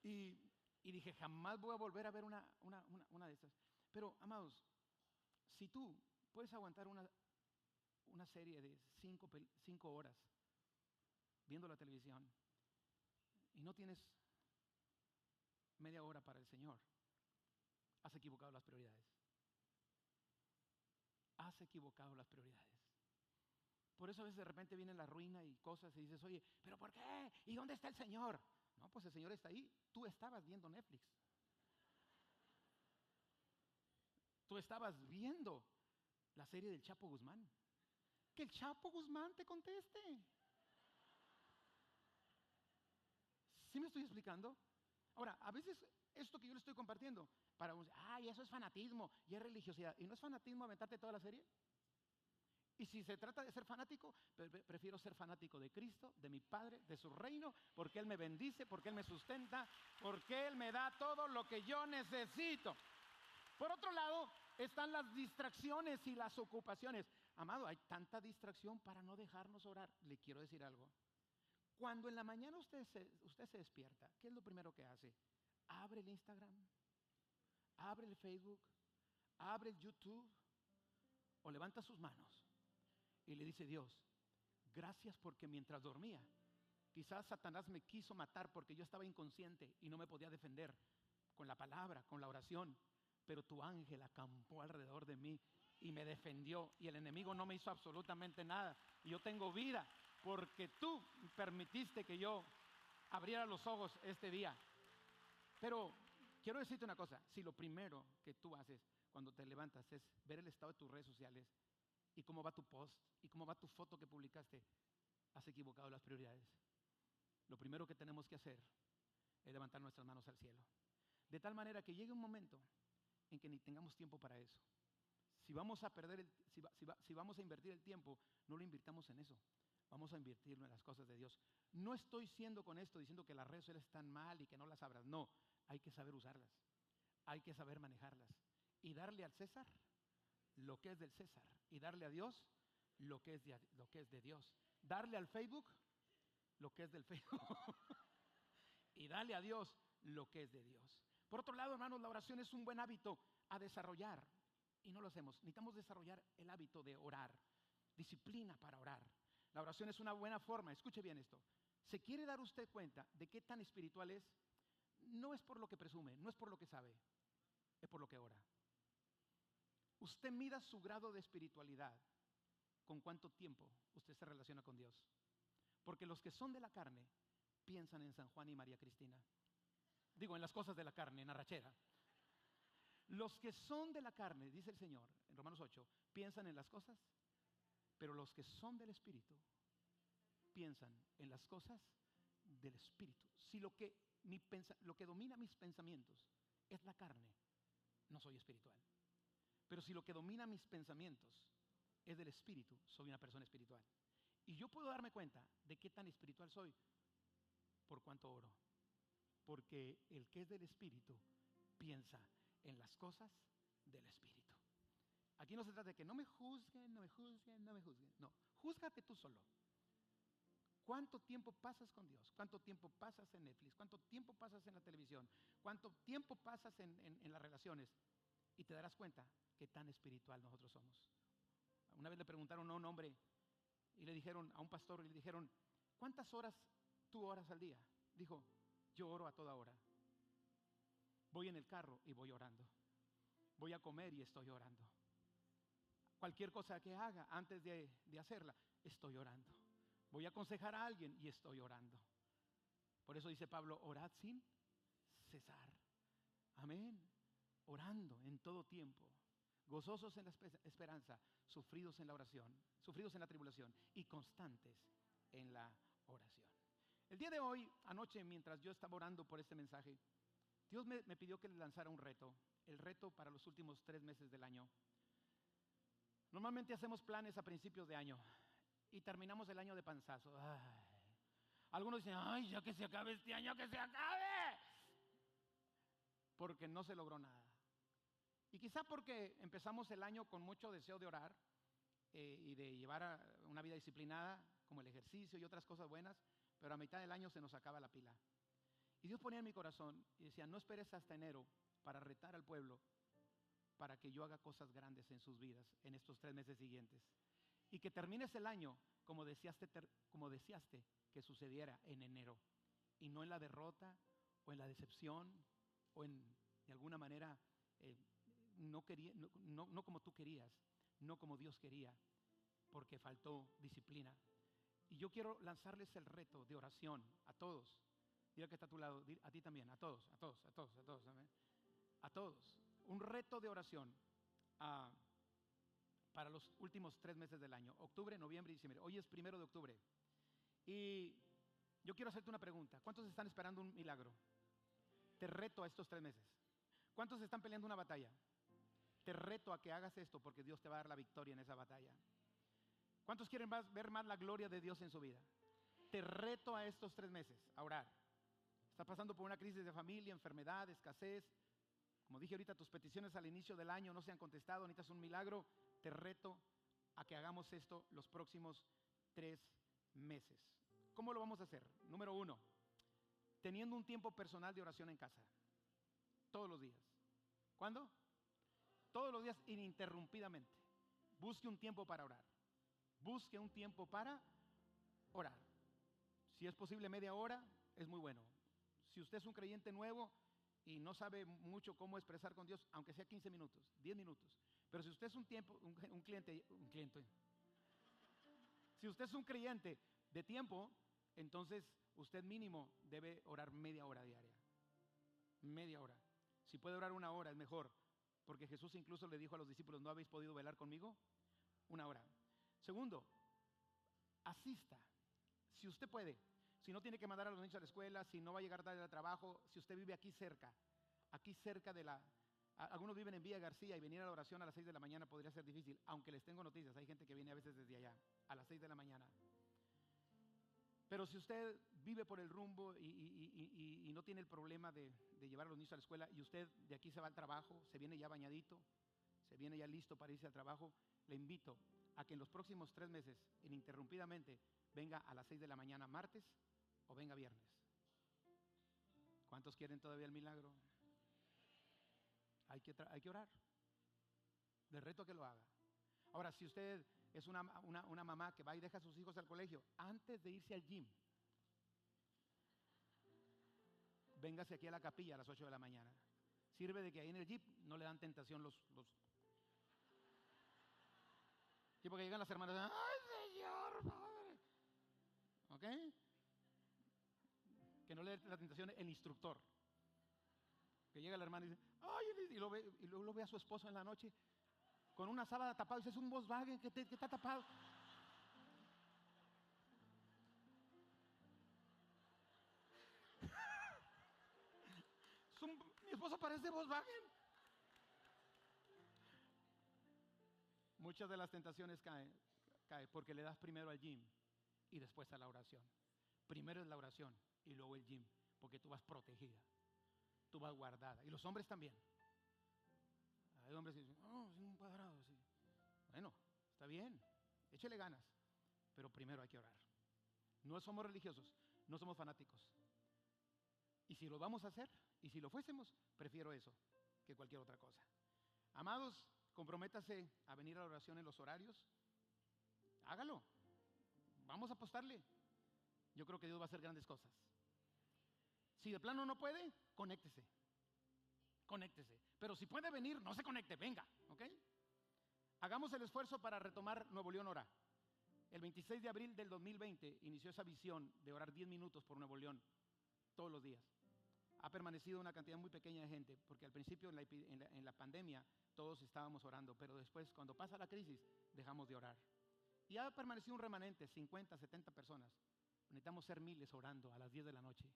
Y, dije, jamás voy a volver a ver una, una, de estas. Pero, amados, si tú puedes aguantar una, una serie de cinco, cinco horas viendo la televisión y no tienes media hora para el Señor, has equivocado las prioridades. Has equivocado las prioridades. Por eso a veces de repente viene la ruina y cosas y dices, oye, ¿pero por qué? ¿Y dónde está el Señor? No, pues el Señor está ahí. Tú estabas viendo Netflix. Tú estabas viendo la serie del Chapo Guzmán. Que el Chapo Guzmán te conteste. ¿Sí me estoy explicando? Ahora, a veces esto que yo le estoy compartiendo, para un, ay, eso es fanatismo y es religiosidad. ¿Y no es fanatismo aventarte toda la serie? Y si se trata de ser fanático, prefiero ser fanático de Cristo, de mi Padre, de su reino, porque Él me bendice, porque Él me sustenta, porque Él me da todo lo que yo necesito. Por otro lado, están las distracciones y las ocupaciones. Amado, hay tanta distracción para no dejarnos orar. Le quiero decir algo. Cuando en la mañana usted se, usted se despierta, ¿qué es lo primero que hace? Abre el Instagram, abre el Facebook, abre el YouTube o levanta sus manos y le dice Dios, gracias porque mientras dormía, quizás Satanás me quiso matar porque yo estaba inconsciente y no me podía defender con la palabra, con la oración, pero tu ángel acampó alrededor de mí y me defendió y el enemigo no me hizo absolutamente nada. Y yo tengo vida porque tú permitiste que yo abriera los ojos este día. Pero quiero decirte una cosa, si lo primero que tú haces cuando te levantas es ver el estado de tus redes sociales, y cómo va tu post y cómo va tu foto que publicaste, has equivocado las prioridades. Lo primero que tenemos que hacer es levantar nuestras manos al cielo. De tal manera que llegue un momento en que ni tengamos tiempo para eso. Si vamos a perder, si, vamos a invertir el tiempo, no lo invirtamos en eso. Vamos a invertirlo en las cosas de Dios. No estoy siendo con esto diciendo que las redes sociales están mal y que no las abras. No, hay que saber usarlas. Hay que saber manejarlas. Y darle al César lo que es del César y darle a Dios lo que es de, lo que es de Dios. Darle al Facebook lo que es del Facebook [LAUGHS] y darle a Dios lo que es de Dios. Por otro lado, hermanos, la oración es un buen hábito a desarrollar y no lo hacemos. Necesitamos desarrollar el hábito de orar, disciplina para orar. La oración es una buena forma, escuche bien esto. ¿Se quiere dar usted cuenta de qué tan espiritual es? No es por lo que presume, no es por lo que sabe, es por lo que ora. Usted mida su grado de espiritualidad con cuánto tiempo usted se relaciona con Dios. Porque los que son de la carne piensan en San Juan y María Cristina. Digo, en las cosas de la carne, en arrachera. Los que son de la carne, dice el Señor en Romanos 8, piensan en las cosas, pero los que son del Espíritu piensan en las cosas del Espíritu. Si lo que, lo que domina mis pensamientos es la carne, no soy espiritual. Pero si lo que domina mis pensamientos es del espíritu, soy una persona espiritual. Y yo puedo darme cuenta de qué tan espiritual soy por cuánto oro. Porque el que es del espíritu piensa en las cosas del espíritu. Aquí no se trata de que no me juzguen, no me juzguen, no me juzguen. No, júzgate tú solo. ¿Cuánto tiempo pasas con Dios? ¿Cuánto tiempo pasas en Netflix? ¿Cuánto tiempo pasas en la televisión? ¿Cuánto tiempo pasas en, en las relaciones? Y te darás cuenta qué tan espiritual nosotros somos. Una vez le preguntaron a un hombre y le dijeron a un pastor y le dijeron, ¿cuántas horas tú oras al día? Dijo, yo oro a toda hora. Voy en el carro y voy orando. Voy a comer y estoy orando. Cualquier cosa que haga antes de, de hacerla, estoy orando. Voy a aconsejar a alguien y estoy orando. Por eso dice Pablo, orad sin cesar. Amén. Orando en todo tiempo gozosos en la esperanza, sufridos en la oración, sufridos en la tribulación y constantes en la oración. El día de hoy, anoche, mientras yo estaba orando por este mensaje, Dios me, pidió que le lanzara un reto, el reto para los últimos tres meses del año. Normalmente hacemos planes a principios de año y terminamos el año de panzazo. Algunos dicen, ay, ya que se acabe este año, que se acabe. Porque no se logró nada. Y quizá porque empezamos el año con mucho deseo de orar eh, y de llevar una vida disciplinada, como el ejercicio y otras cosas buenas, pero a mitad del año se nos acaba la pila. Y Dios ponía en mi corazón y decía, no esperes hasta enero para retar al pueblo para que yo haga cosas grandes en sus vidas en estos tres meses siguientes. Y que termines el año como deseaste, como deseaste que sucediera en enero. Y no en la derrota o en la decepción o en, de alguna manera, eh, no, quería, no, no como tú querías, no como Dios quería, porque faltó disciplina. Y yo quiero lanzarles el reto de oración a todos. Dile que está a tu lado, a ti también, a todos, a todos, a todos, a todos. A todos un reto de oración ah, para los últimos tres meses del año, octubre, noviembre y diciembre. Hoy es primero de octubre. Y yo quiero hacerte una pregunta. ¿Cuántos están esperando un milagro? Te reto a estos tres meses. ¿Cuántos están peleando una batalla? Te reto a que hagas esto porque Dios te va a dar la victoria en esa batalla. ¿Cuántos quieren ver más la gloria de Dios en su vida? Te reto a estos tres meses a orar. Estás pasando por una crisis de familia, enfermedad, escasez, como dije ahorita, tus peticiones al inicio del año no se han contestado, necesitas un milagro. Te reto a que hagamos esto los próximos tres meses. ¿Cómo lo vamos a hacer? Número uno, teniendo un tiempo personal de oración en casa. Todos los días. ¿Cuándo? Todos los días ininterrumpidamente. Busque un tiempo para orar. Busque un tiempo para orar. Si es posible media hora, es muy bueno. Si usted es un creyente nuevo, y no sabe mucho cómo expresar con Dios, aunque sea 15 minutos, 10 minutos. Pero si usted es un tiempo, un, cliente, un cliente, si usted es un creyente de tiempo, entonces usted mínimo debe orar media hora diaria. Media hora. Si puede orar una hora es mejor, porque Jesús incluso le dijo a los discípulos, ¿no habéis podido velar conmigo? Una hora. Segundo, asista. Si usted puede, si no tiene que mandar a los niños a la escuela, si no va a llegar tarde al trabajo, si usted vive aquí cerca, aquí cerca de la... Algunos viven en Villa García y venir a la oración a las 6 de la mañana podría ser difícil, aunque les tengo noticias, hay gente que viene a veces desde allá, a las 6 de la mañana. Pero si usted vive por el rumbo y, no tiene el problema de, llevar a los niños a la escuela y usted de aquí se va al trabajo, se viene ya bañadito, se viene ya listo para irse al trabajo, le invito a que en los próximos tres meses, ininterrumpidamente, venga a las 6 de la mañana martes, o venga viernes. ¿Cuántos quieren todavía el milagro? Hay que, hay que orar. De reto que lo haga. Ahora, si usted es una, una, mamá que va y deja a sus hijos al colegio, antes de irse al gym, véngase aquí a la capilla a las 8 de la mañana. Sirve de que ahí en el jeep no le dan tentación los... los... Tipo que llegan las hermanas, ¡ay, Señor, Padre! ¿Ok? que no le dé la tentación el instructor. Que llega el hermano y dice, ay, y, lo ve, y luego lo ve a su esposo en la noche con una sábana tapada. Dice, es un Volkswagen que, que está tapado. [LAUGHS] mi esposo parece Volkswagen. Muchas de las tentaciones caen, caen porque le das primero al gym y después a la oración. Primero es la oración y luego el gym, porque tú vas protegida, tú vas guardada. Y los hombres también. Hay hombres que es un cuadrado. Bueno, está bien, échele ganas, pero primero hay que orar. No somos religiosos, no somos fanáticos. Y si lo vamos a hacer, y si lo fuésemos, prefiero eso que cualquier otra cosa. Amados, comprométase a venir a la oración en los horarios. Hágalo. Vamos a apostarle. Yo creo que Dios va a hacer grandes cosas. Si de plano no puede, conéctese. Conéctese. Pero si puede venir, no se conecte, venga, ¿ok? Hagamos el esfuerzo para retomar Nuevo León Ora. El 26 de abril del 2020 inició esa visión de orar 10 minutos por Nuevo León todos los días. Ha permanecido una cantidad muy pequeña de gente, porque al principio en la, en la pandemia todos estábamos orando, pero después cuando pasa la crisis dejamos de orar. Y ha permanecido un remanente, 50, 70 personas. Necesitamos ser miles orando a las 10 de la noche.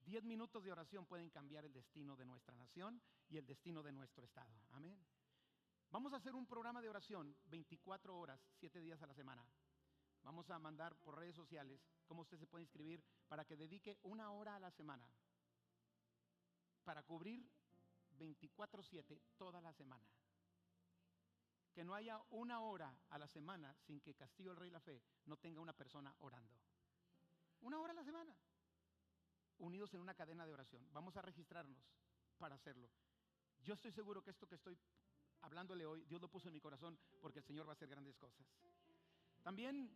Diez minutos de oración pueden cambiar el destino de nuestra nación y el destino de nuestro estado. Amén. Vamos a hacer un programa de oración 24 horas, 7 días a la semana. Vamos a mandar por redes sociales cómo usted se puede inscribir para que dedique una hora a la semana para cubrir 24/7 toda la semana. Que no haya una hora a la semana sin que Castillo el Rey La Fe no tenga una persona orando. Una hora a la semana. Unidos en una cadena de oración. Vamos a registrarnos para hacerlo. Yo estoy seguro que esto que estoy hablándole hoy, Dios lo puso en mi corazón porque el Señor va a hacer grandes cosas. También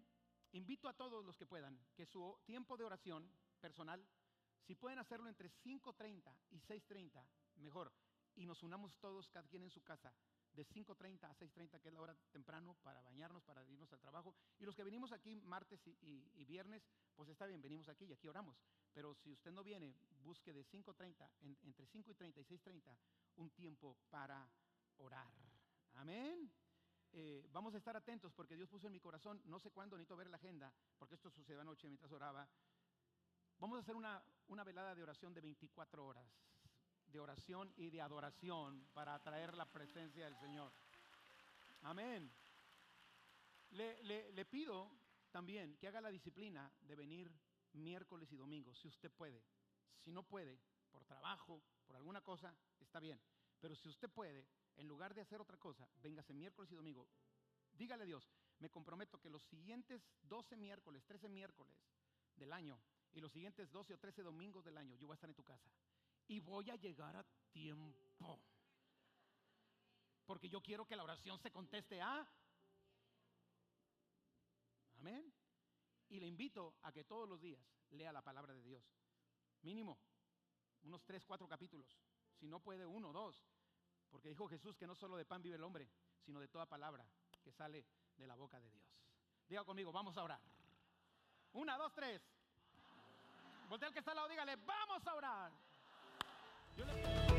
invito a todos los que puedan que su tiempo de oración personal, si pueden hacerlo entre 5.30 y 6.30, mejor. Y nos unamos todos, cada quien en su casa, de 5.30 a 6.30, que es la hora temprano para bañarnos, para irnos al trabajo. Y los que venimos aquí martes y, viernes, pues está bien, venimos aquí y aquí oramos. Pero si usted no viene, busque de 5.30, entre 5 y 30 y 6.30, un tiempo para orar. Amén. Eh, vamos a estar atentos porque Dios puso en mi corazón, no sé cuándo, necesito ver la agenda, porque esto sucedió anoche mientras oraba. Vamos a hacer una, una velada de oración de 24 horas de oración y de adoración para atraer la presencia del Señor. Amén. Le, pido también que haga la disciplina de venir miércoles y domingos, si usted puede. Si no puede, por trabajo, por alguna cosa, está bien. Pero si usted puede, en lugar de hacer otra cosa, véngase miércoles y domingo. Dígale a Dios, me comprometo que los siguientes 12 miércoles, 13 miércoles del año y los siguientes 12 o 13 domingos del año, yo voy a estar en tu casa y voy a llegar a tiempo. Porque yo quiero que la oración se conteste a... Amén. Y le invito a que todos los días lea la palabra de Dios. Mínimo, unos tres, cuatro capítulos. Si no puede, uno, dos. Porque dijo Jesús que no solo de pan vive el hombre, sino de toda palabra que sale de la boca de Dios. Diga conmigo, vamos a orar. Una, dos, tres. Voltea que está al lado, dígale, vamos a orar. You're